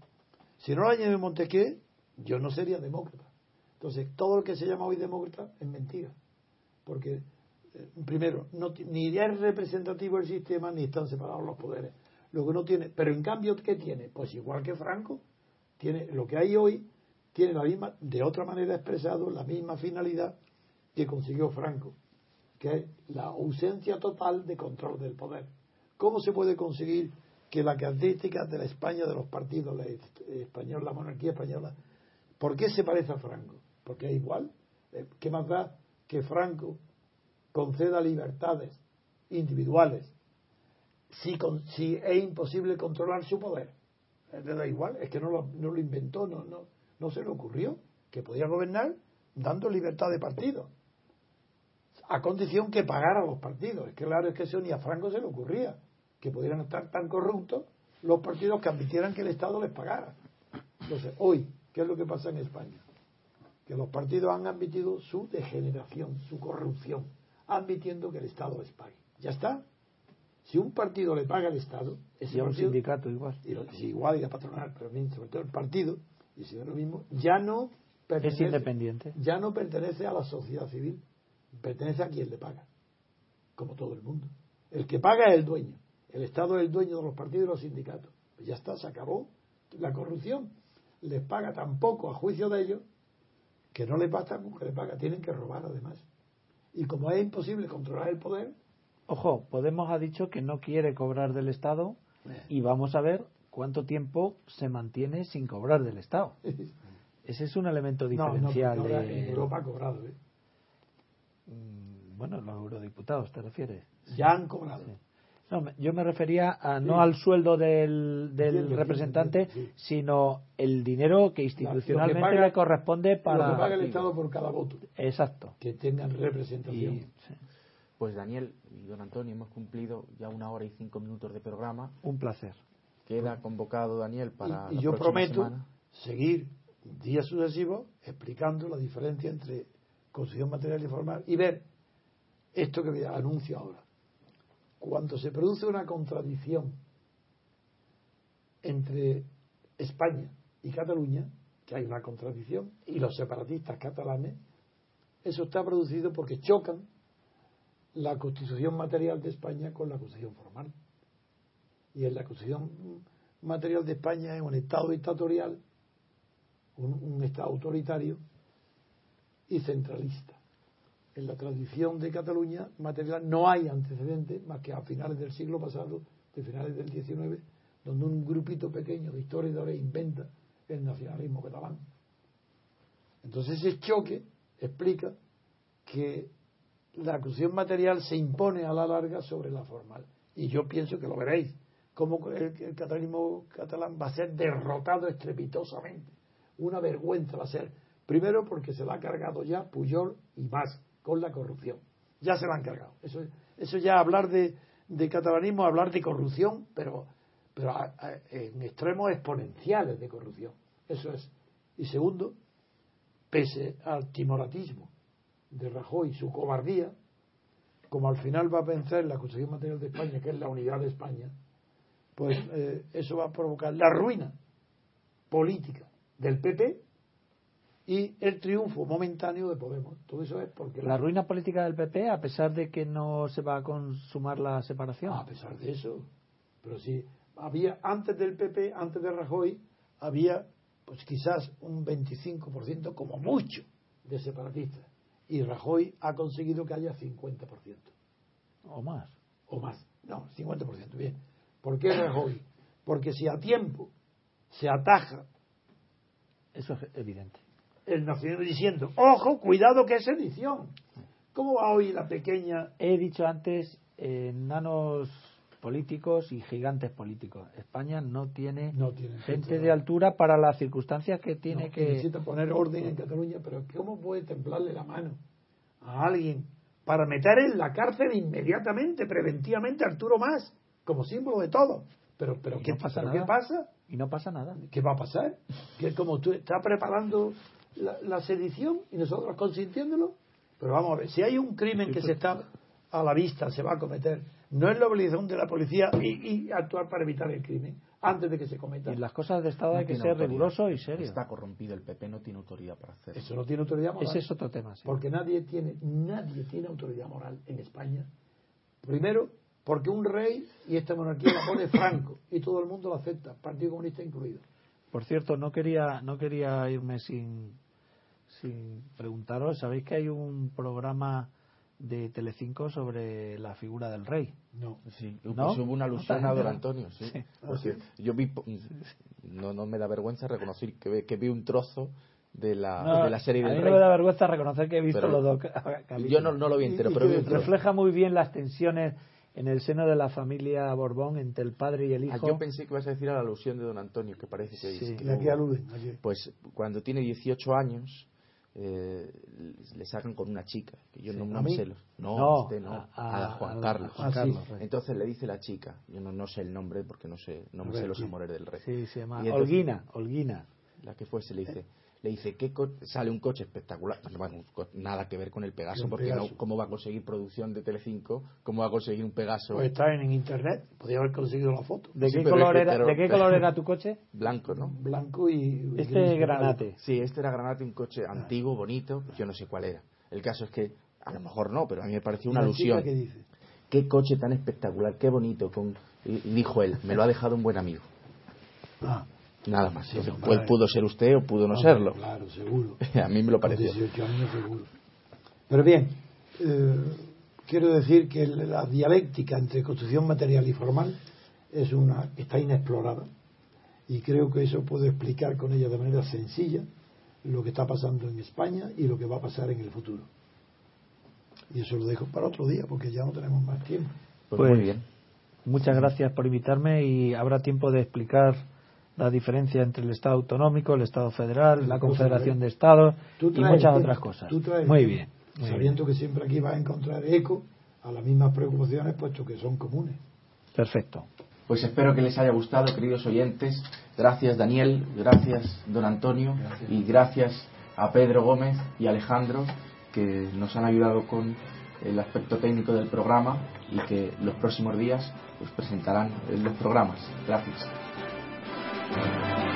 Si no lo añade Montesquieu, yo no sería demócrata. Entonces, todo lo que se llama hoy demócrata es mentira. Porque, eh, primero, no, ni es representativo el sistema, ni están separados los poderes. Lo que no tiene, pero en cambio, ¿qué tiene? Pues igual que Franco, tiene lo que hay hoy, tiene la misma, de otra manera expresado, la misma finalidad que consiguió Franco, que es la ausencia total de control del poder. ¿Cómo se puede conseguir que la característica de la España de los partidos, la la monarquía española, ¿por qué se parece a Franco? Porque es igual. Eh, ¿Qué más da que Franco conceda libertades individuales si, es imposible controlar su poder? Eh, le da igual, es que no lo, inventó, no se le ocurrió que podía gobernar dando libertad de partido a condición que pagara los partidos. Es que claro, es que eso ni a Franco se le ocurría, que pudieran estar tan corruptos los partidos que admitieran que el Estado les pagara. Entonces, hoy, ¿qué es lo que pasa en España? Que los partidos han admitido su degeneración, su corrupción, admitiendo que el Estado les pague. Ya está. Si un partido le paga al Estado, ese y a un sindicato igual. Y, igual y a patronal, pero sobre todo el partido, y si es lo mismo, ya no pertenece, es independiente. Ya no pertenece a la sociedad civil, pertenece a quien le paga, como todo el mundo. El que paga es el dueño. El Estado es el dueño de los partidos y los sindicatos. Pues ya está, se acabó la corrupción. Les paga tan poco a juicio de ellos que no les basta con que le paga, tienen que robar además. Y como es imposible controlar el poder. Ojo, Podemos ha dicho que no quiere cobrar del Estado y vamos a ver cuánto tiempo se mantiene sin cobrar del Estado. *laughs* Ese es un elemento diferencial. No, En Europa ha cobrado. ¿eh? Mm, bueno, los eurodiputados, ¿te refieres? Ya han cobrado. No, yo me refería a, no al sueldo del, del representante, sino el dinero que institucionalmente le corresponde para. Lo que paga el Estado por cada voto. Exacto. Que tengan representación. Pues Daniel y don Antonio, hemos cumplido ya una hora y cinco minutos de programa. Un placer. Queda convocado Daniel para. Y, yo prometo seguir días sucesivos explicando la diferencia entre construcción material y formal y ver esto que anuncio ahora. Cuando se produce una contradicción entre España y Cataluña, que hay una contradicción, y los separatistas catalanes, eso está producido porque chocan la constitución material de España con la constitución formal. Y en la constitución material de España es un Estado dictatorial, un, un Estado autoritario, y centralista. En la tradición de Cataluña material no hay antecedentes más que a finales del siglo pasado, de finales del XIX, donde un grupito pequeño de historiadores inventa el nacionalismo catalán. Entonces ese choque explica que la acusación material se impone a la larga sobre la formal. Y yo pienso que lo veréis, cómo el, el catalanismo catalán va a ser derrotado estrepitosamente. Una vergüenza va a ser Primero porque se la ha cargado ya Puyol y más con la corrupción. Ya se la han cargado. Eso, eso ya hablar de, catalanismo, hablar de corrupción, pero, pero en extremos exponenciales de corrupción. Eso es. Y segundo, pese al timoratismo de Rajoy su cobardía, como al final va a vencer la Constitución Material de España, que es la unidad de España, pues eh, eso va a provocar la ruina política del PP y el triunfo momentáneo de Podemos. Todo eso es porque... La ruina política del PP, a pesar de que no se va a consumar la separación. a pesar de eso. Pero sí, había, antes del PP, antes de Rajoy, había pues quizás un 25% como mucho de separatistas. Y Rajoy ha conseguido que haya 50%. O más. O más. No, 50%, bien. ¿Por qué Rajoy? Porque si a tiempo se ataja... Eso es evidente el nacional diciendo, ojo, cuidado que es edición. ¿Cómo va hoy la pequeña? He dicho antes, enanos políticos y gigantes políticos. España no tiene, gente de altura para las circunstancias que tiene que... Necesita poner orden en Cataluña, pero ¿cómo puede templarle la mano a alguien para meter en la cárcel inmediatamente, preventivamente, a Arturo Más, como símbolo de todo? Pero, pero, ¿qué, no pasa pero. ¿qué pasa? Y no pasa nada. ¿Qué va a pasar? Que como tú estás preparando la, la sedición y nosotros consintiéndolo. Pero vamos a ver, si hay un crimen que se está a la vista, se va a cometer, no es la obligación de la policía y, y actuar para evitar el crimen antes de que se cometa. Y las cosas de Estado No hay que ser autoridad. riguroso y serio. Está corrompido, el PP no tiene autoridad para hacerlo. Eso no tiene autoridad moral. Ese es otro tema. sí. Porque nadie tiene, nadie tiene autoridad moral en España. Primero, porque un rey y esta monarquía la pone Franco y todo el mundo lo acepta, Partido Comunista incluido. Por cierto, no quería, no quería irme sin, sin preguntaros. ¿Sabéis que hay un programa de Telecinco sobre la figura del rey? No. Sí, ¿No? pues hubo una alusión No, a no. Don Antonio, sí. Sí. Porque yo vi, no, no me da vergüenza reconocer que, ve- que vi un trozo de la, No, de la serie a del mí Rey. no me da vergüenza reconocer que he visto Pero los dos capítulos. Yo no, no lo vi entero, ¿Y- y pero qué vi un trozo. Refleja muy bien las tensiones en el seno de la familia Borbón entre el padre y el Ah, hijo. yo pensé que ibas a decir a la alusión de Don Antonio, que parece que Sí. dice. que ¿Y a qué hubo. aluden? ¿A qué? Pues cuando tiene 18 años, eh, le sacan con una chica. Que yo Sí. no, ¿A no mí? sé los. No, No, usted no. a- A, a- Juan a- Carlos. a Juan Ah, sí. Carlos Rey. Entonces le dice la chica, yo no, no sé el nombre porque no sé, no me ver, sé los sí. amores del rey. Sí, se llama entonces- Olguina, Olguina. La que fuese le dice, le dice ¿qué co- sale un coche espectacular, bueno, un co- nada que ver con el Pegaso, porque Pegaso. no, cómo va a conseguir producción de Telecinco, cómo va a conseguir un Pegaso Pues está en internet, podía haber conseguido la foto. ¿De, Sí, qué color es que- era, pero- ¿De qué *laughs* color era tu coche? blanco, ¿no? Blanco y. Este granate. Sí, este era Granate, un coche antiguo, bonito, yo no sé cuál era. El caso es que, a lo mejor no, pero a mí me pareció una ¿Y la alusión. qué dice? Qué coche tan espectacular, qué bonito. Con... Y dijo él, me lo ha dejado un buen amigo. Ah, Nada más. Sí, Entonces, pues pudo ser usted o pudo no serlo. Claro, seguro. *laughs* A mí me lo pareció. 18 años seguro. Pero bien, eh, quiero decir que la dialéctica entre construcción material y formal es una está inexplorada y creo que eso puedo explicar con ella de manera sencilla lo que está pasando en España y lo que va a pasar en el futuro. Y eso lo dejo para otro día porque ya no tenemos más tiempo. Pues, Pues- muy bien. Muchas gracias por invitarme y habrá tiempo de explicar la diferencia entre el Estado autonómico, el Estado federal, la Confederación de Estados y muchas el otras cosas. tú traes el Muy bien. muy bien. Sabiendo que siempre aquí vas a encontrar eco a las mismas preocupaciones puesto que son comunes. Perfecto. Pues espero que les haya gustado, queridos oyentes. Gracias, Daniel. Gracias, don Antonio. Y gracias a Pedro Gómez y Alejandro, que nos han ayudado con el aspecto técnico del programa y que los próximos días pues, presentarán los programas. Gracias. Música